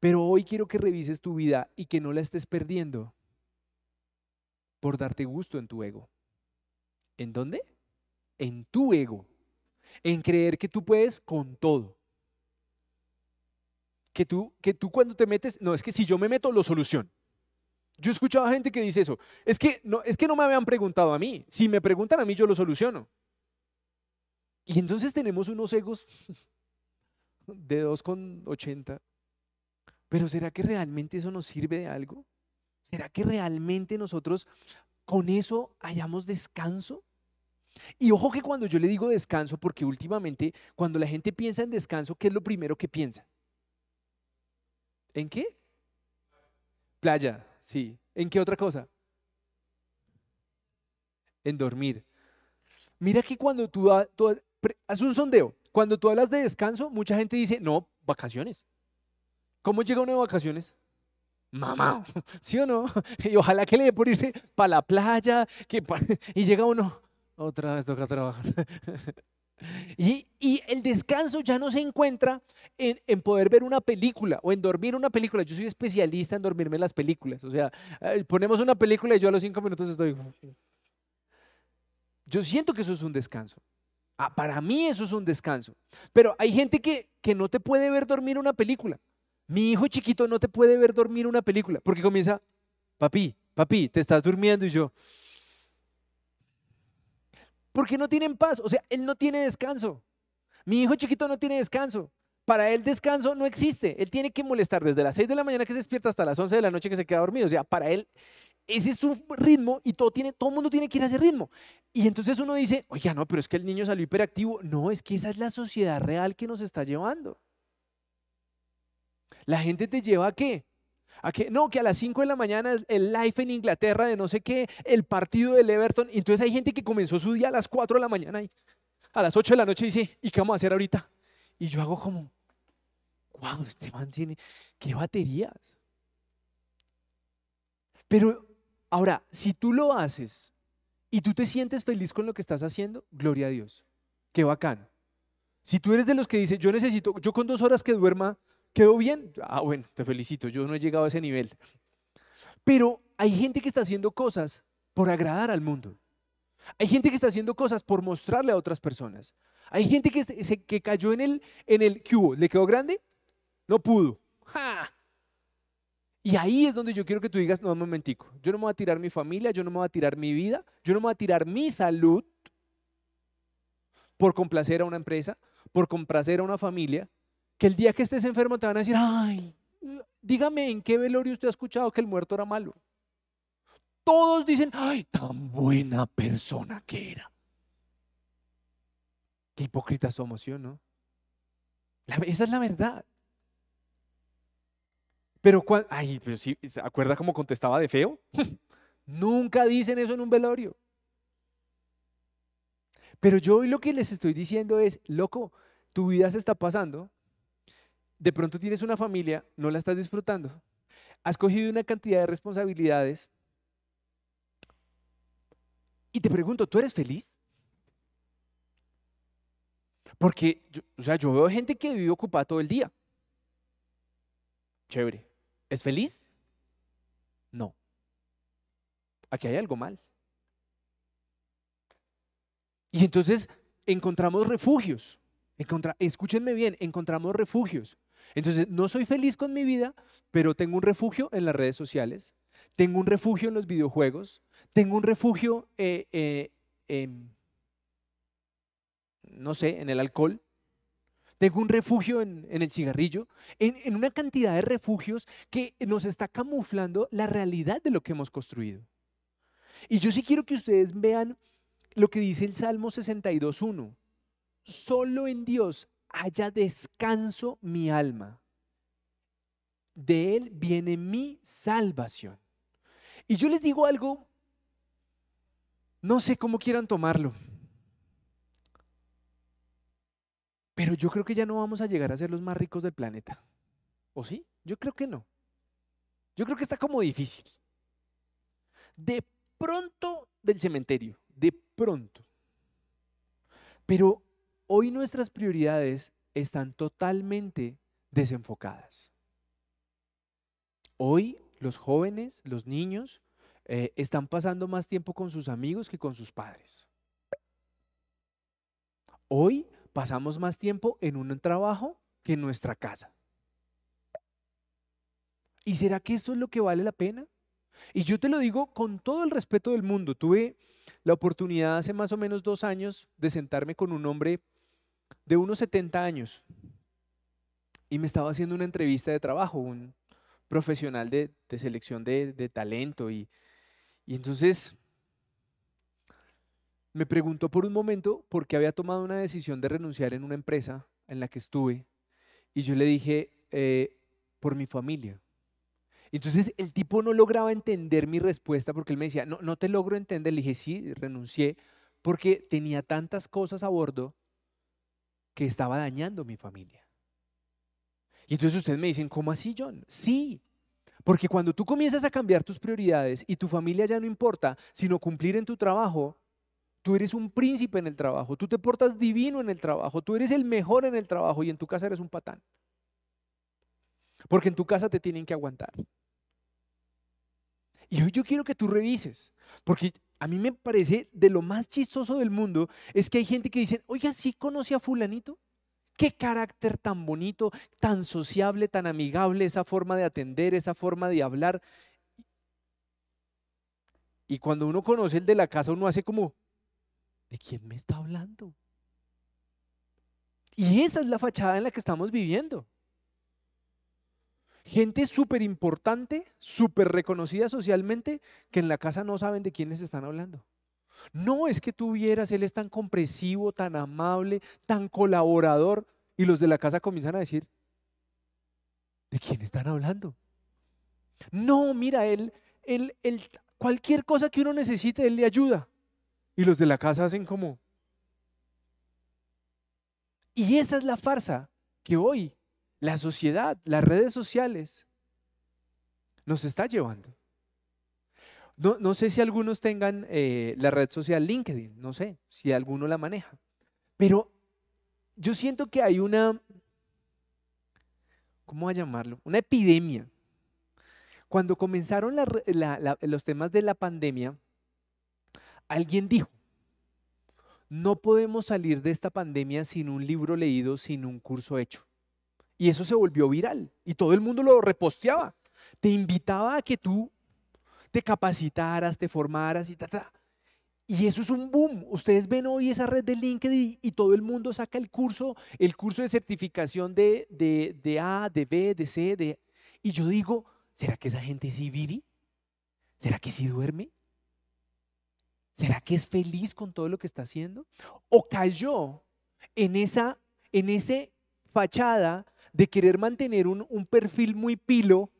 Pero hoy quiero que revises tu vida y que no la estés perdiendo por darte gusto en tu ego. ¿En dónde? En tu ego. En creer que tú puedes con todo. Que tú, que tú cuando te metes, no, es que si yo me meto, lo soluciono. Yo he escuchado a gente que dice eso. Es que, no, es que no me habían preguntado a mí. Si me preguntan a mí, yo lo soluciono. Y entonces tenemos unos egos de 2,80. Pero ¿será que realmente eso nos sirve de algo? ¿Será que realmente nosotros con eso hayamos descanso? Y ojo que cuando yo le digo descanso, porque últimamente cuando la gente piensa en descanso, ¿qué es lo primero que piensa? ¿En qué? Playa, Sí. ¿En qué otra cosa? En dormir. Mira que cuando tú, haces un sondeo, cuando tú hablas de descanso, mucha gente dice, no, vacaciones. ¿Cómo llega uno de vacaciones? Mamá, ¿sí o no? Y ojalá que le dé por irse para la playa, que y llega uno, otra vez toca trabajar. Y, el descanso ya no se encuentra en, poder ver una película o en dormir una película. Yo soy especialista en dormirme las películas. O sea, eh, ponemos una película y yo a los cinco minutos estoy... Yo siento que eso es un descanso. Ah, para mí eso es un descanso. Pero hay gente que, que no te puede ver dormir una película. Mi hijo chiquito no te puede ver dormir una película porque comienza, papi, papi, te estás durmiendo y yo... Porque no tienen paz. O sea, él no tiene descanso. Mi hijo chiquito no tiene descanso. Para él descanso no existe. Él tiene que molestar desde las 6 de la mañana que se despierta hasta las 11 de la noche que se queda dormido. O sea, para él ese es su ritmo y todo, tiene, todo mundo tiene que ir a ese ritmo. Y entonces uno dice, oye, no, pero es que el niño salió hiperactivo. No, es que esa es la sociedad real que nos está llevando. La gente te lleva a qué? No, que a las 5 de la mañana el live en Inglaterra de no sé qué, el partido del Everton. entonces hay gente que comenzó su día a las 4 de la mañana y a las 8 de la noche dice, ¿y qué vamos a hacer ahorita? Y yo hago como, wow, este man tiene, qué baterías. Pero ahora, si tú lo haces y tú te sientes feliz con lo que estás haciendo, gloria a Dios. Qué bacán. Si tú eres de los que dice, yo necesito, yo con dos horas que duerma, ¿Quedó bien? Ah, bueno, te felicito, yo no he llegado a ese nivel. Pero hay gente que está haciendo cosas por agradar al mundo. Hay gente que está haciendo cosas por mostrarle a otras personas. Hay gente que, se, que cayó en el, en el cubo. ¿Le quedó grande? No pudo. Y ahí es donde yo quiero que tú digas, no, un momentico, yo no me voy a tirar mi familia, yo no me voy a tirar mi vida, yo no me voy a tirar mi salud por complacer a una empresa, por complacer a una familia, que el día que estés enfermo te van a decir, ay, dígame en qué velorio usted ha escuchado que el muerto era malo. Todos dicen, ay, tan buena persona que era. Qué hipócritas somos, ¿sí o no? esa es la verdad. Pero, ay, ¿se acuerda cómo contestaba de feo? Nunca dicen eso en un velorio. Pero yo hoy lo que les estoy diciendo es, loco, tu vida se está pasando de pronto tienes una familia, no la estás disfrutando, has cogido una cantidad de responsabilidades y te pregunto, ¿tú eres feliz? Porque, o sea, yo veo gente que vive ocupada todo el día. Chévere. ¿Es feliz? No. Aquí hay algo mal. Y entonces encontramos refugios. escúchenme bien, encontramos refugios Entonces, no soy feliz con mi vida, pero tengo un refugio en las redes sociales, tengo un refugio en los videojuegos, tengo un refugio eh, eh, no sé, en el alcohol, tengo un refugio en, el cigarrillo, en, en, una cantidad de refugios que nos está camuflando la realidad de lo que hemos construido. Y yo sí quiero que ustedes vean lo que dice el Salmo 62.1. Solo en Dios haya descanso mi alma. De Él viene mi salvación. Y yo les digo algo, no sé cómo quieran tomarlo. Pero yo creo que ya no vamos a llegar a ser los más ricos del planeta. ¿O sí? Yo creo que no. Yo creo que está como difícil. De pronto del cementerio, de pronto. Pero hoy nuestras prioridades están totalmente desenfocadas. Hoy los jóvenes, los niños, eh, están pasando más tiempo con sus amigos que con sus padres. Hoy pasamos más tiempo en un trabajo que en nuestra casa. ¿Y será que esto es lo que vale la pena? Y yo te lo digo con todo el respeto del mundo. Tuve la oportunidad hace más o menos dos años de sentarme con un hombre de unos 70 años y me estaba haciendo una entrevista de trabajo, un profesional de, selección de, talento y, y entonces me preguntó por un momento por qué había tomado una decisión de renunciar en una empresa en la que estuve. Y yo le dije, eh, por mi familia. Entonces el tipo no lograba entender mi respuesta porque él me decía, no, no te logro entender. Le dije, sí, renuncié porque tenía tantas cosas a bordo que estaba dañando mi familia. Y entonces ustedes me dicen, ¿cómo así, John? Sí, porque cuando tú comienzas a cambiar tus prioridades y tu familia ya no importa, sino cumplir en tu trabajo, Tú eres un príncipe en el trabajo, tú te portas divino en el trabajo, tú eres el mejor en el trabajo y en tu casa eres un patán. Porque en tu casa te tienen que aguantar. Y hoy yo quiero que tú revises, porque a mí me parece de lo más chistoso del mundo es que hay gente que dice, oiga, ¿sí conoce a fulanito? Qué carácter tan bonito, tan sociable, tan amigable, esa forma de atender, esa forma de hablar. Y cuando uno conoce el de la casa, uno hace como, ¿de quién me está hablando? Y esa es la fachada en la que estamos viviendo. Gente súper importante, súper reconocida socialmente, que en la casa no saben de quiénes están hablando. No es que tú vieras, él es tan compresivo, tan amable, tan colaborador, y los de la casa comienzan a decir, ¿de quién están hablando? No, mira, él, él, él, cualquier cosa que uno necesite, él le ayuda. Y los de la casa hacen como... Y esa es la farsa que hoy la sociedad, las redes sociales, nos está llevando. No, sé si algunos tengan eh, la red social LinkedIn, no sé si alguno la maneja, pero yo siento que hay una, ¿cómo a llamarlo? Una epidemia. Cuando comenzaron los temas de la pandemia, Alguien dijo, no podemos salir de esta pandemia sin un libro leído, sin un curso hecho. Y eso se volvió viral y todo el mundo lo reposteaba. Te invitaba a que tú te capacitaras, te formaras y ta, Y eso es un boom. Ustedes ven hoy esa red de LinkedIn y todo el mundo saca el curso, el curso de certificación de, de, de A, de B, de C, de... Y yo digo, ¿será que esa gente sí vive? ¿Será que sí duerme? ¿Será que es feliz con todo lo que está haciendo? ¿O cayó en esa en fachada de querer mantener un, un perfil muy pilo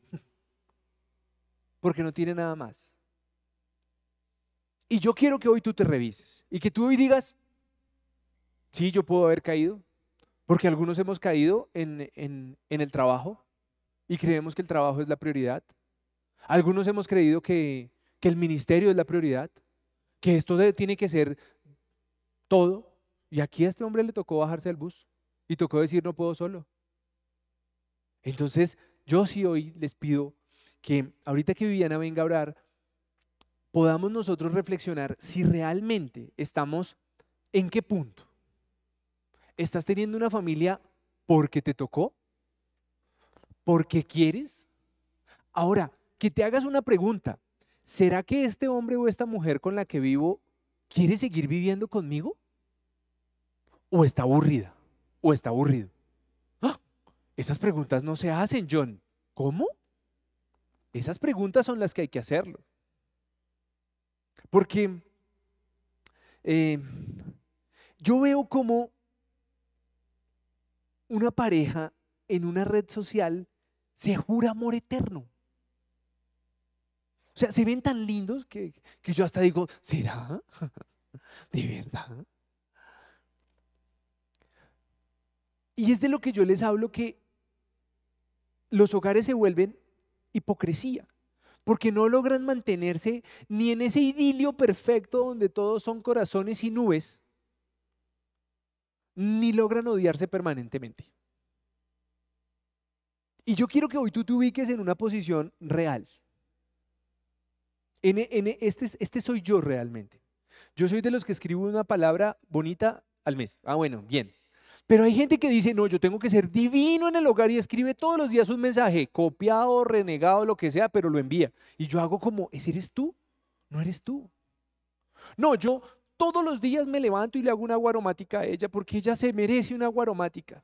porque no tiene nada más? Y yo quiero que hoy tú te revises y que tú hoy digas, sí, yo puedo haber caído, porque algunos hemos caído en, en, el trabajo y creemos que el trabajo es la prioridad. Algunos hemos creído que, que el ministerio es la prioridad que esto tiene que ser todo. Y aquí a este hombre le tocó bajarse del bus y tocó decir no puedo solo. Entonces, yo sí hoy les pido que ahorita que Viviana venga a orar, podamos nosotros reflexionar si realmente estamos en qué punto. ¿Estás teniendo una familia porque te tocó? porque quieres. Ahora, que te hagas una pregunta. ¿Será que este hombre o esta mujer con la que vivo quiere seguir viviendo conmigo? ¿O está aburrida? ¿O está aburrido? Esas preguntas no se hacen, John. ¿Cómo? Esas preguntas son las que hay que hacerlo. Porque eh, yo veo como una pareja en una red social se jura amor eterno. O sea, se ven tan lindos que, que yo hasta digo, ¿será? ¿De verdad? Y es de lo que yo les hablo que los hogares se vuelven hipocresía, porque no logran mantenerse ni en ese idilio perfecto donde todos son corazones y nubes, ni logran odiarse permanentemente. Y yo quiero que hoy tú te ubiques en una posición real. Este, este soy yo realmente. Yo soy de los que escribo una palabra bonita al mes. Ah, bueno, bien. Pero hay gente que dice, no, yo tengo que ser divino en el hogar y escribe todos los días un mensaje, copiado, renegado, lo que sea, pero lo envía. Y yo hago como, ¿ese eres tú? No eres tú. No, yo todos los días me levanto y le hago una aromática a ella porque ella se merece una aromática.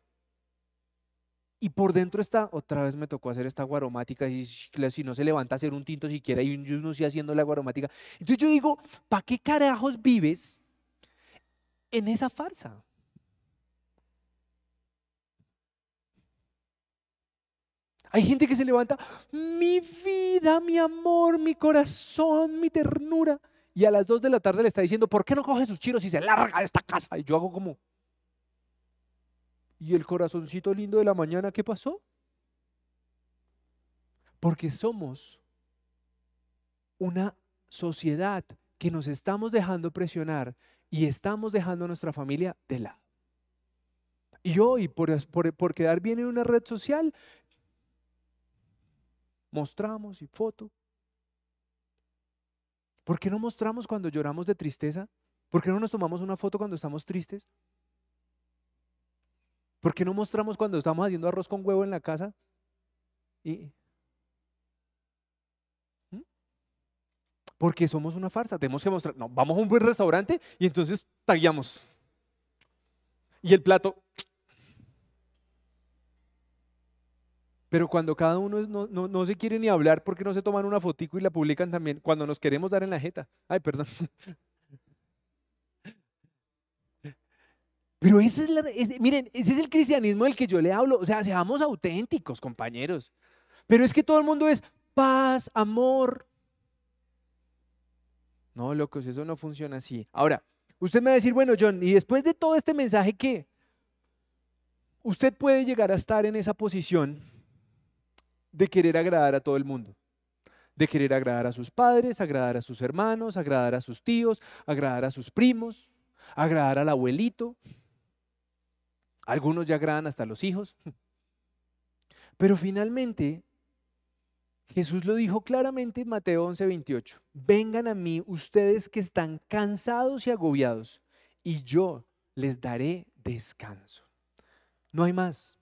Y por dentro está, otra vez me tocó hacer esta aromática y si no se levanta a hacer un tinto siquiera y yo no estoy haciendo la aromática. Entonces yo digo, ¿para qué carajos vives en esa farsa? Hay gente que se levanta, mi vida, mi amor, mi corazón, mi ternura y a las 2 de la tarde le está diciendo, ¿por qué no coge sus chiros y se larga de esta casa? Y yo hago como, ¿y el corazoncito lindo de la mañana qué pasó? Porque somos una sociedad que nos estamos dejando presionar y estamos dejando a nuestra familia de lado. Y hoy, por, por, por quedar bien en una red social, mostramos y foto, ¿Por qué no mostramos cuando lloramos de tristeza? ¿Por qué no nos tomamos una foto cuando estamos tristes? ¿Por qué no mostramos cuando estamos haciendo arroz con huevo en la casa? Y, ¿Mm? Porque somos una farsa, tenemos que mostrar. No, vamos a un buen restaurante y entonces tagueamos. Y el plato, Pero cuando cada uno no, se quiere ni hablar porque no se toman una fotico y la publican también, cuando nos queremos dar en la jeta. Ay, perdón. Pero ese es, miren, ese es el cristianismo del que yo le hablo. O sea, seamos auténticos, compañeros. Pero es que todo el mundo es paz, amor. No, locos, eso no funciona así. Ahora, usted me va a decir, bueno, John, y después de todo este mensaje, ¿qué? Usted puede llegar a estar en esa posición de querer agradar a todo el mundo. De querer agradar a sus padres, agradar a sus hermanos, agradar a sus tíos, agradar a sus primos, agradar al abuelito. Algunos ya agradan hasta a los hijos. Pero finalmente, Jesús lo dijo claramente en Mateo 11:28. Vengan a mí ustedes que están cansados y agobiados, y yo les daré descanso. No hay más.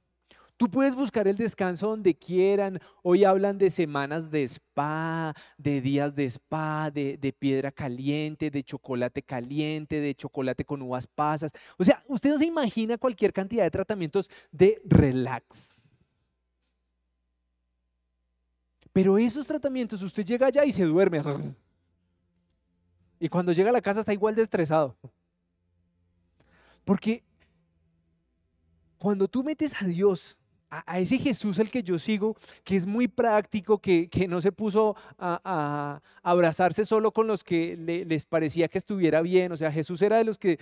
Tú puedes buscar el descanso donde quieran. Hoy hablan de semanas de spa, de días de spa, de, piedra caliente, de chocolate caliente, de chocolate con uvas pasas. O sea, usted no se imagina cualquier cantidad de tratamientos de relax. Pero esos tratamientos, usted llega allá y se duerme. Y cuando llega a la casa está igual de estresado. Porque cuando tú metes a Dios a, ese Jesús el que yo sigo, que es muy práctico, que, no se puso a, abrazarse solo con los que les parecía que estuviera bien. O sea, Jesús era de los que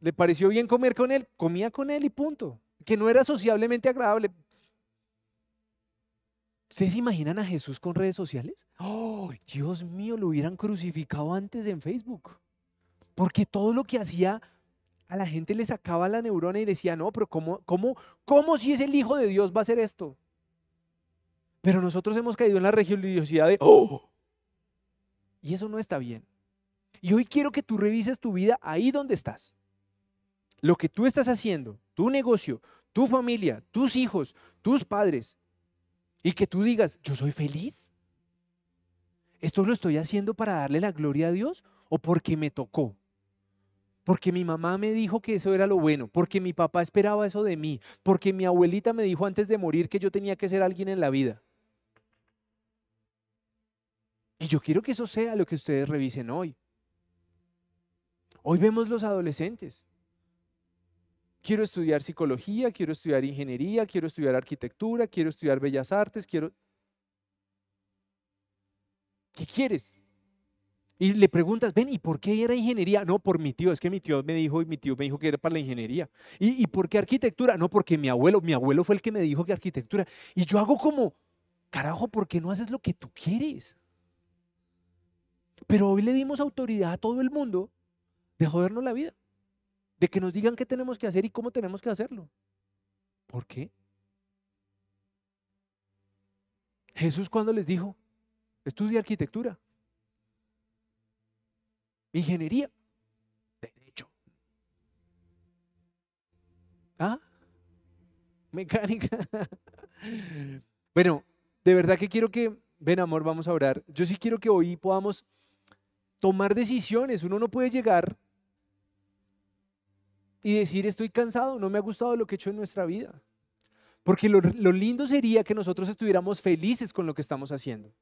le pareció bien comer con él, comía con él y punto. Que no era sociablemente agradable. ¿Ustedes se imaginan a Jesús con redes sociales? ¡Oh, Dios mío! Lo hubieran crucificado antes en Facebook. Porque todo lo que hacía a la gente le sacaba la neurona y decía, no, pero ¿cómo, cómo, cómo si es el Hijo de Dios va a hacer esto? Pero nosotros hemos caído en la religiosidad de, oh, y eso no está bien. Y hoy quiero que tú revises tu vida ahí donde estás. lo que tú estás haciendo, tu negocio, tu familia, tus hijos, tus padres, y que tú digas, yo soy feliz. ¿Esto lo estoy haciendo para darle la gloria a Dios o porque me tocó? Porque mi mamá me dijo que eso era lo bueno, porque mi papá esperaba eso de mí, porque mi abuelita me dijo antes de morir que yo tenía que ser alguien en la vida. Y yo quiero que eso sea lo que ustedes revisen hoy. Hoy vemos los adolescentes. Quiero estudiar psicología, quiero estudiar ingeniería, quiero estudiar arquitectura, quiero estudiar bellas artes, quiero... ¿Qué quieres? Y le preguntas, ven, ¿y por qué era ingeniería? No, por mi tío, es que mi tío me dijo y mi tío me dijo que era para la ingeniería. ¿Y, ¿Y por qué arquitectura? No, porque mi abuelo, mi abuelo fue el que me dijo que arquitectura. Y yo hago como, carajo, ¿por qué no haces lo que tú quieres? Pero hoy le dimos autoridad a todo el mundo de jodernos la vida, de que nos digan qué tenemos que hacer y cómo tenemos que hacerlo. ¿Por qué? Jesús cuando les dijo, estudia arquitectura, ingeniería, derecho. ¿Ah? Mecánica. bueno, de verdad que quiero que, ven amor, vamos a orar. Yo sí quiero que hoy podamos tomar decisiones. Uno no puede llegar y decir estoy cansado, no me ha gustado lo que he hecho en nuestra vida. Porque lo, lindo sería que nosotros estuviéramos felices con lo que estamos haciendo.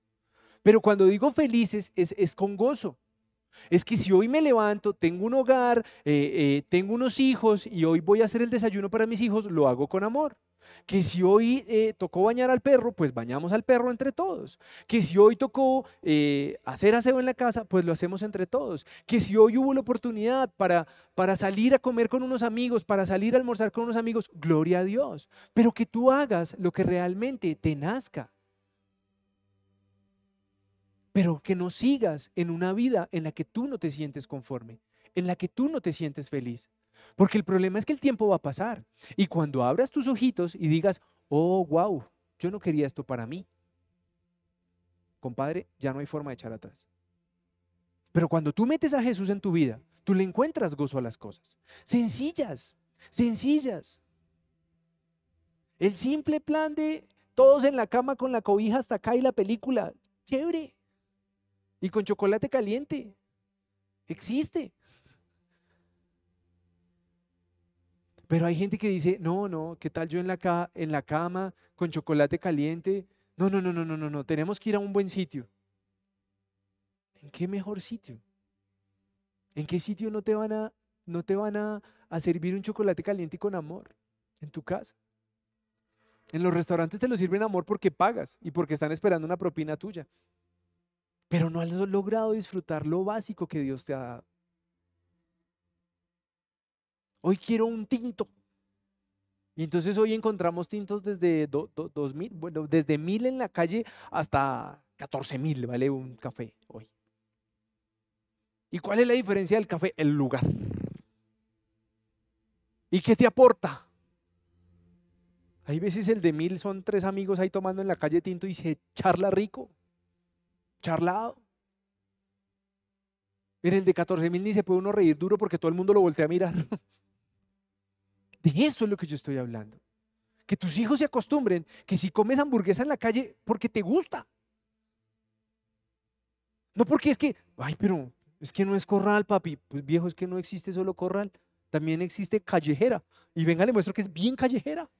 Pero cuando digo felices es, es con gozo. Es que si hoy me levanto, tengo un hogar, eh, eh, tengo unos hijos y hoy voy a hacer el desayuno para mis hijos, lo hago con amor. Que si hoy eh, tocó bañar al perro, pues bañamos al perro entre todos. Que si hoy tocó hacer aseo en la casa, pues lo hacemos entre todos. Que si hoy hubo la oportunidad para, para salir a comer con unos amigos, para salir a almorzar con unos amigos, gloria a Dios. Pero que tú hagas lo que realmente te nazca. Pero que no sigas en una vida en la que tú no te sientes conforme, en la que tú no te sientes feliz. Porque el problema es que el tiempo va a pasar. Y cuando abras tus ojitos y digas, oh, wow, yo no quería esto para mí, compadre, ya no hay forma de echar atrás. Pero cuando tú metes a Jesús en tu vida, tú le encuentras gozo a las cosas. Sencillas, sencillas. El simple plan de todos en la cama con la cobija hasta acá y la película, chévere. Y con chocolate caliente. Existe. Pero hay gente que dice, no, no, ¿qué tal yo en la, cama con chocolate caliente? No, no, no, no, no, no, no, tenemos que ir a un buen sitio. ¿En qué mejor sitio? ¿En qué sitio no te van a, no te van a, a servir un chocolate caliente con amor? En tu casa. En los restaurantes te lo sirven amor porque pagas y porque están esperando una propina tuya. Pero no has logrado disfrutar lo básico que Dios te ha dado. Hoy quiero un tinto. Y entonces hoy encontramos tintos desde 2000, bueno, desde 1000 en la calle hasta 14000 vale un café hoy. ¿Y cuál es la diferencia del café? El lugar. ¿Y qué te aporta? Hay veces el de mil son tres amigos ahí tomando en la calle tinto y se charla rico, charlado. En el de 14 mil ni se puede uno reír duro porque todo el mundo lo voltea a mirar. De eso es lo que yo estoy hablando. Que tus hijos se acostumbren que si comes hamburguesa en la calle, porque te gusta. No porque es que, ay, pero es que no es corral, papi. Pues viejo, es que no existe solo corral. También existe callejera. Y venga, le muestro que es bien callejera.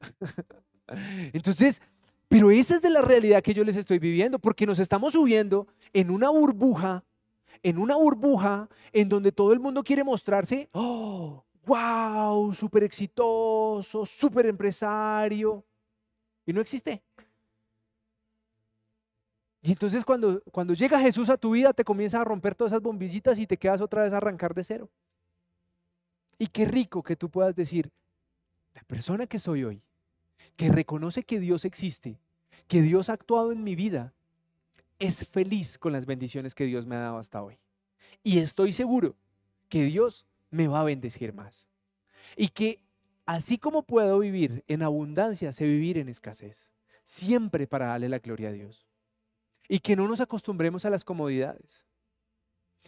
Entonces, pero esa es de la realidad que yo les estoy viviendo, porque nos estamos subiendo en una burbuja en una burbuja en donde todo el mundo quiere mostrarse, oh, wow, súper exitoso, súper empresario, y no existe. Y entonces cuando, cuando llega Jesús a tu vida, te comienza a romper todas esas bombillitas y te quedas otra vez a arrancar de cero. Y qué rico que tú puedas decir, la persona que soy hoy, que reconoce que Dios existe, que Dios ha actuado en mi vida, es feliz con las bendiciones que Dios me ha dado hasta hoy. Y estoy seguro que Dios me va a bendecir más. Y que así como puedo vivir en abundancia, sé vivir en escasez. Siempre para darle la gloria a Dios. Y que no nos acostumbremos a las comodidades.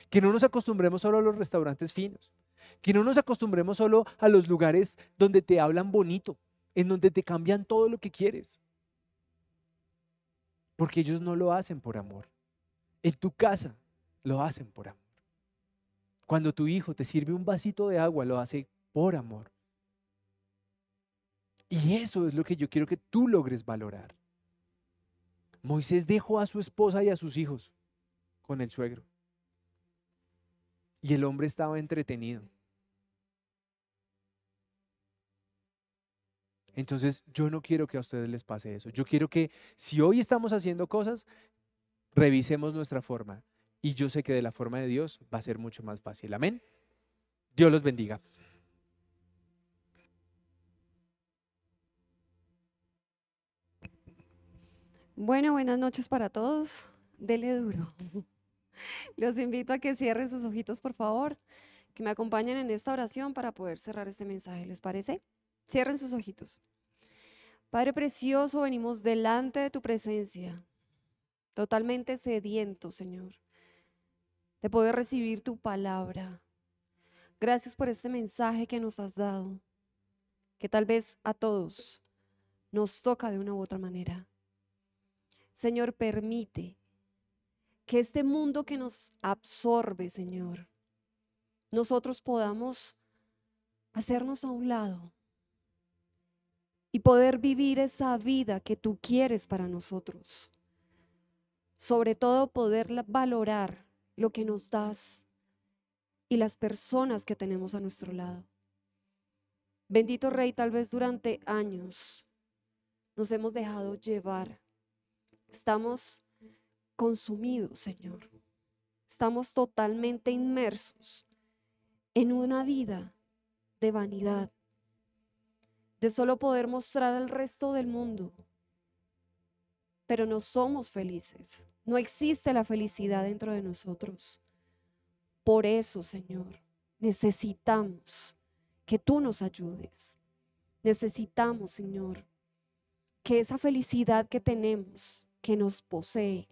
Que no nos acostumbremos solo a los restaurantes finos. Que no nos acostumbremos solo a los lugares donde te hablan bonito, en donde te cambian todo lo que quieres. Porque ellos no lo hacen por amor. En tu casa lo hacen por amor. Cuando tu hijo te sirve un vasito de agua, lo hace por amor. Y eso es lo que yo quiero que tú logres valorar. Moisés dejó a su esposa y a sus hijos con el suegro. Y el hombre estaba entretenido. Entonces yo no quiero que a ustedes les pase eso. Yo quiero que si hoy estamos haciendo cosas, revisemos nuestra forma. Y yo sé que de la forma de Dios va a ser mucho más fácil. Amén. Dios los bendiga. Bueno, buenas noches para todos. Dele duro. Los invito a que cierren sus ojitos, por favor, que me acompañen en esta oración para poder cerrar este mensaje. ¿Les parece? Cierren sus ojitos. Padre precioso, venimos delante de tu presencia, totalmente sedientos, Señor, de poder recibir tu palabra. Gracias por este mensaje que nos has dado, que tal vez a todos nos toca de una u otra manera. Señor, permite que este mundo que nos absorbe, Señor, nosotros podamos hacernos a un lado y poder vivir esa vida que tú quieres para nosotros. Sobre todo poder valorar lo que nos das y las personas que tenemos a nuestro lado. Bendito Rey, tal vez durante años nos hemos dejado llevar. Estamos consumidos, Señor. Estamos totalmente inmersos en una vida de vanidad, de solo poder mostrar al resto del mundo. Pero no somos felices. No existe la felicidad dentro de nosotros. Por eso, Señor, necesitamos que tú nos ayudes. Necesitamos, Señor, que esa felicidad que tenemos, que nos posee,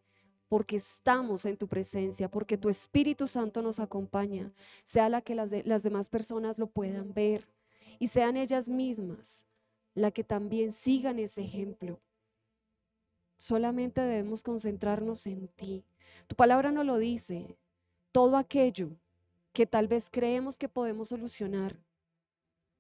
porque estamos en tu presencia, porque tu Espíritu Santo nos acompaña, sea la que las, las demás personas lo puedan ver, y sean ellas mismas la que también sigan ese ejemplo. Solamente debemos concentrarnos en ti. Tu palabra no lo dice. Todo aquello que tal vez creemos que podemos solucionar,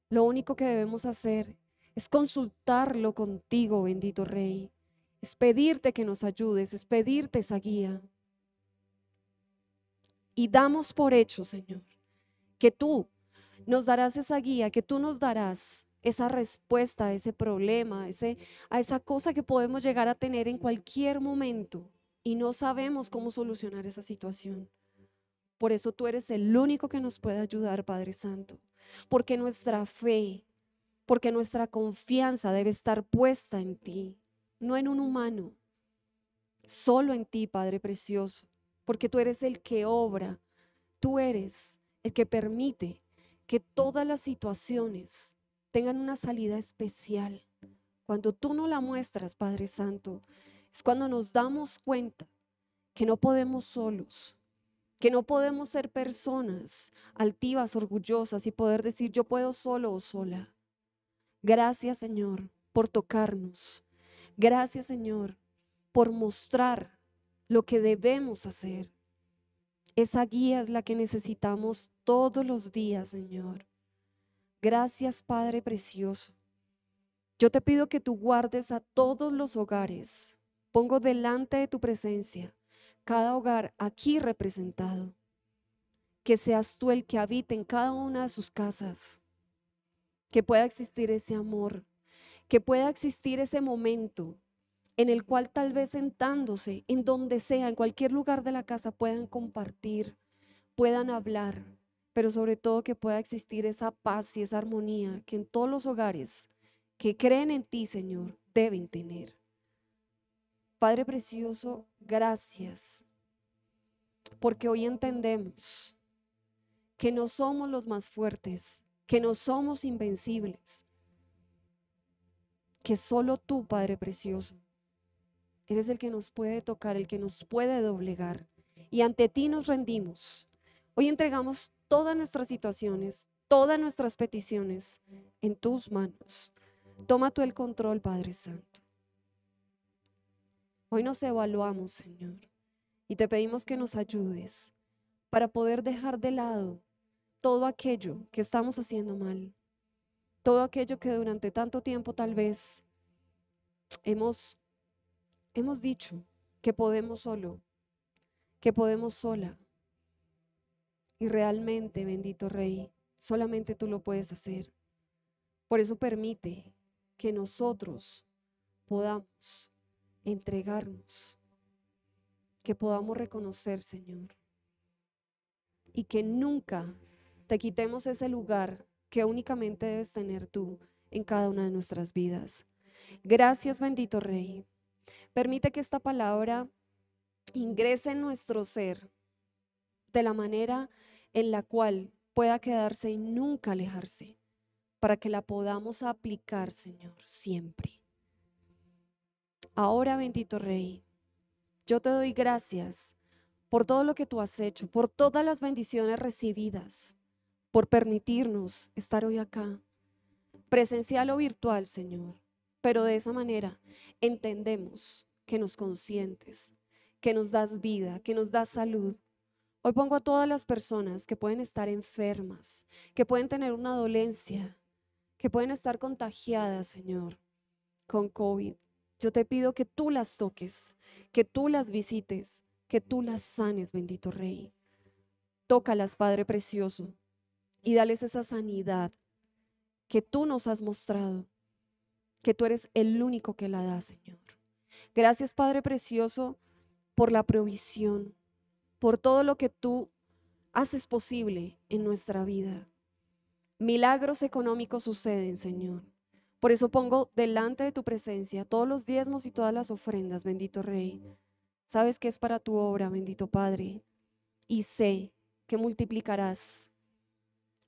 lo único que debemos hacer es consultarlo contigo, bendito Rey. Es pedirte que nos ayudes, es pedirte esa guía. Y damos por hecho, Señor, que tú nos darás esa guía, que tú nos darás esa respuesta a ese problema, a esa cosa que podemos llegar a tener en cualquier momento y no sabemos cómo solucionar esa situación. Por eso tú eres el único que nos puede ayudar, Padre Santo, porque nuestra fe, porque nuestra confianza debe estar puesta en ti, no en un humano, solo en ti, Padre Precioso, porque tú eres el que obra, tú eres el que permite que todas las situaciones tengan una salida especial. Cuando tú no la muestras, Padre Santo, es cuando nos damos cuenta que no podemos solos, que no podemos ser personas altivas, orgullosas y poder decir yo puedo solo o sola. Gracias Señor por tocarnos. Gracias Señor por mostrar lo que debemos hacer. Esa guía es la que necesitamos todos los días, Señor. Gracias, Padre Precioso. Yo te pido que tú guardes a todos los hogares. Pongo delante de tu presencia cada hogar aquí representado. Que seas tú el que habite en cada una de sus casas. Que pueda existir ese amor. Que pueda existir ese momento en el cual tal vez sentándose, en donde sea, en cualquier lugar de la casa, puedan compartir, puedan hablar pero sobre todo que pueda existir esa paz y esa armonía que en todos los hogares que creen en ti, Señor, deben tener. Padre Precioso, gracias, porque hoy entendemos que no somos los más fuertes, que no somos invencibles, que solo tú, Padre Precioso, eres el que nos puede tocar, el que nos puede doblegar. Y ante ti nos rendimos Hoy entregamos todas nuestras situaciones, todas nuestras peticiones en tus manos. Toma tú el control, Padre Santo. Hoy nos evaluamos, Señor, y te pedimos que nos ayudes para poder dejar de lado todo aquello que estamos haciendo mal, todo aquello que durante tanto tiempo tal vez hemos, hemos dicho que podemos solo, que podemos sola. Y realmente, bendito Rey, solamente tú lo puedes hacer. Por eso permite que nosotros podamos entregarnos, que podamos reconocer, Señor, y que nunca te quitemos ese lugar que únicamente debes tener tú en cada una de nuestras vidas. Gracias, bendito Rey. Permite que esta palabra ingrese en nuestro ser de la manera en la cual pueda quedarse y nunca alejarse, para que la podamos aplicar, Señor, siempre. Ahora, bendito Rey, yo te doy gracias por todo lo que tú has hecho, por todas las bendiciones recibidas, por permitirnos estar hoy acá, presencial o virtual, Señor. Pero de esa manera entendemos que nos consientes, que nos das vida, que nos das salud. Hoy pongo a todas las personas que pueden estar enfermas, que pueden tener una dolencia, que pueden estar contagiadas, Señor, con COVID. Yo te pido que tú las toques, que tú las visites, que tú las sanes, bendito Rey. Tócalas, Padre Precioso, y dales esa sanidad que tú nos has mostrado, que tú eres el único que la da, Señor. Gracias, Padre Precioso, por la provisión, por todo lo que tú haces posible en nuestra vida. Milagros económicos suceden, Señor. Por eso pongo delante de tu presencia todos los diezmos y todas las ofrendas, bendito Rey. Sabes que es para tu obra, bendito Padre. Y sé que multiplicarás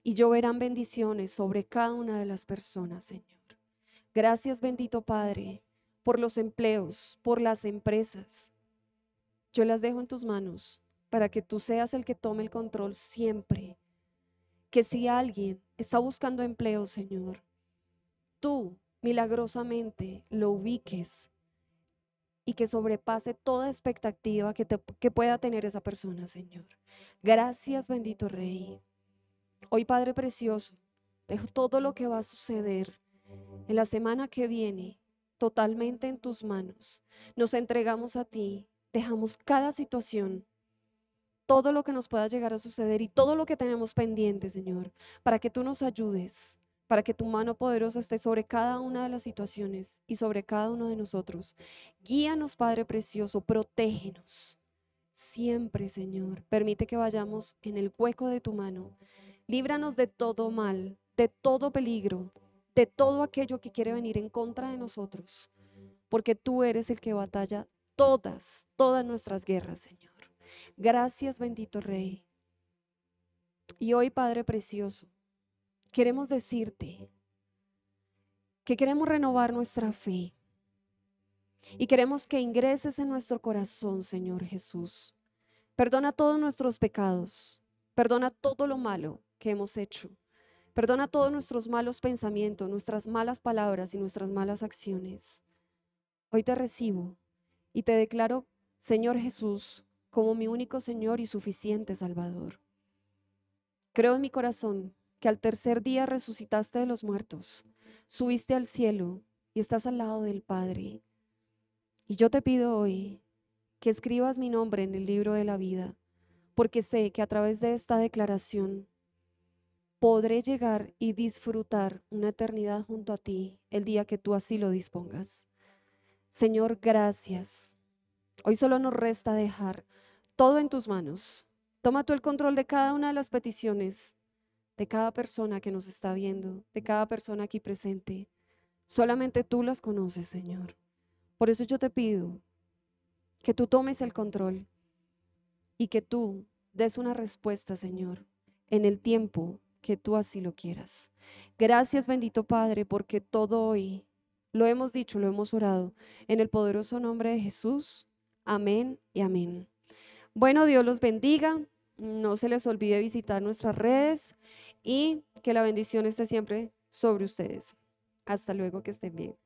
y lloverán bendiciones sobre cada una de las personas, Señor. Gracias, bendito Padre, por los empleos, por las empresas. Yo las dejo en tus manos para que tú seas el que tome el control siempre. Que si alguien está buscando empleo, Señor, tú milagrosamente lo ubiques y que sobrepase toda expectativa que, pueda tener esa persona, Señor. Gracias, bendito Rey. Hoy, Padre Precioso, dejo todo lo que va a suceder en la semana que viene totalmente en tus manos. Nos entregamos a ti, dejamos cada situación, todo lo que nos pueda llegar a suceder y todo lo que tenemos pendiente, Señor, para que tú nos ayudes para que tu mano poderosa esté sobre cada una de las situaciones y sobre cada uno de nosotros. Guíanos, Padre Precioso, protégenos. Siempre, Señor, permite que vayamos en el hueco de tu mano. Líbranos de todo mal, de todo peligro, de todo aquello que quiere venir en contra de nosotros, porque tú eres el que batalla todas, todas nuestras guerras, Señor. Gracias, bendito Rey. Y hoy, Padre Precioso, queremos decirte que queremos renovar nuestra fe y queremos que ingreses en nuestro corazón, Señor Jesús. Perdona todos nuestros pecados, perdona todo lo malo que hemos hecho, perdona todos nuestros malos pensamientos, nuestras malas palabras y nuestras malas acciones. Hoy te recibo y te declaro, Señor Jesús, como mi único Señor y suficiente Salvador. Creo en mi corazón que al tercer día resucitaste de los muertos, subiste al cielo y estás al lado del Padre. Y yo te pido hoy que escribas mi nombre en el libro de la vida, porque sé que a través de esta declaración podré llegar y disfrutar una eternidad junto a ti el día que tú así lo dispongas. Señor, gracias. Hoy solo nos resta dejar todo en tus manos. Toma tú el control de cada una de las peticiones de cada persona que nos está viendo, de cada persona aquí presente. Solamente tú las conoces, Señor. Por eso yo te pido que tú tomes el control y que tú des una respuesta, Señor, en el tiempo que tú así lo quieras. Gracias, bendito Padre, porque todo hoy lo hemos dicho, lo hemos orado, en el poderoso nombre de Jesús. Amén y amén. Bueno, Dios los bendiga. No se les olvide visitar nuestras redes y que la bendición esté siempre sobre ustedes. Hasta luego, que estén bien.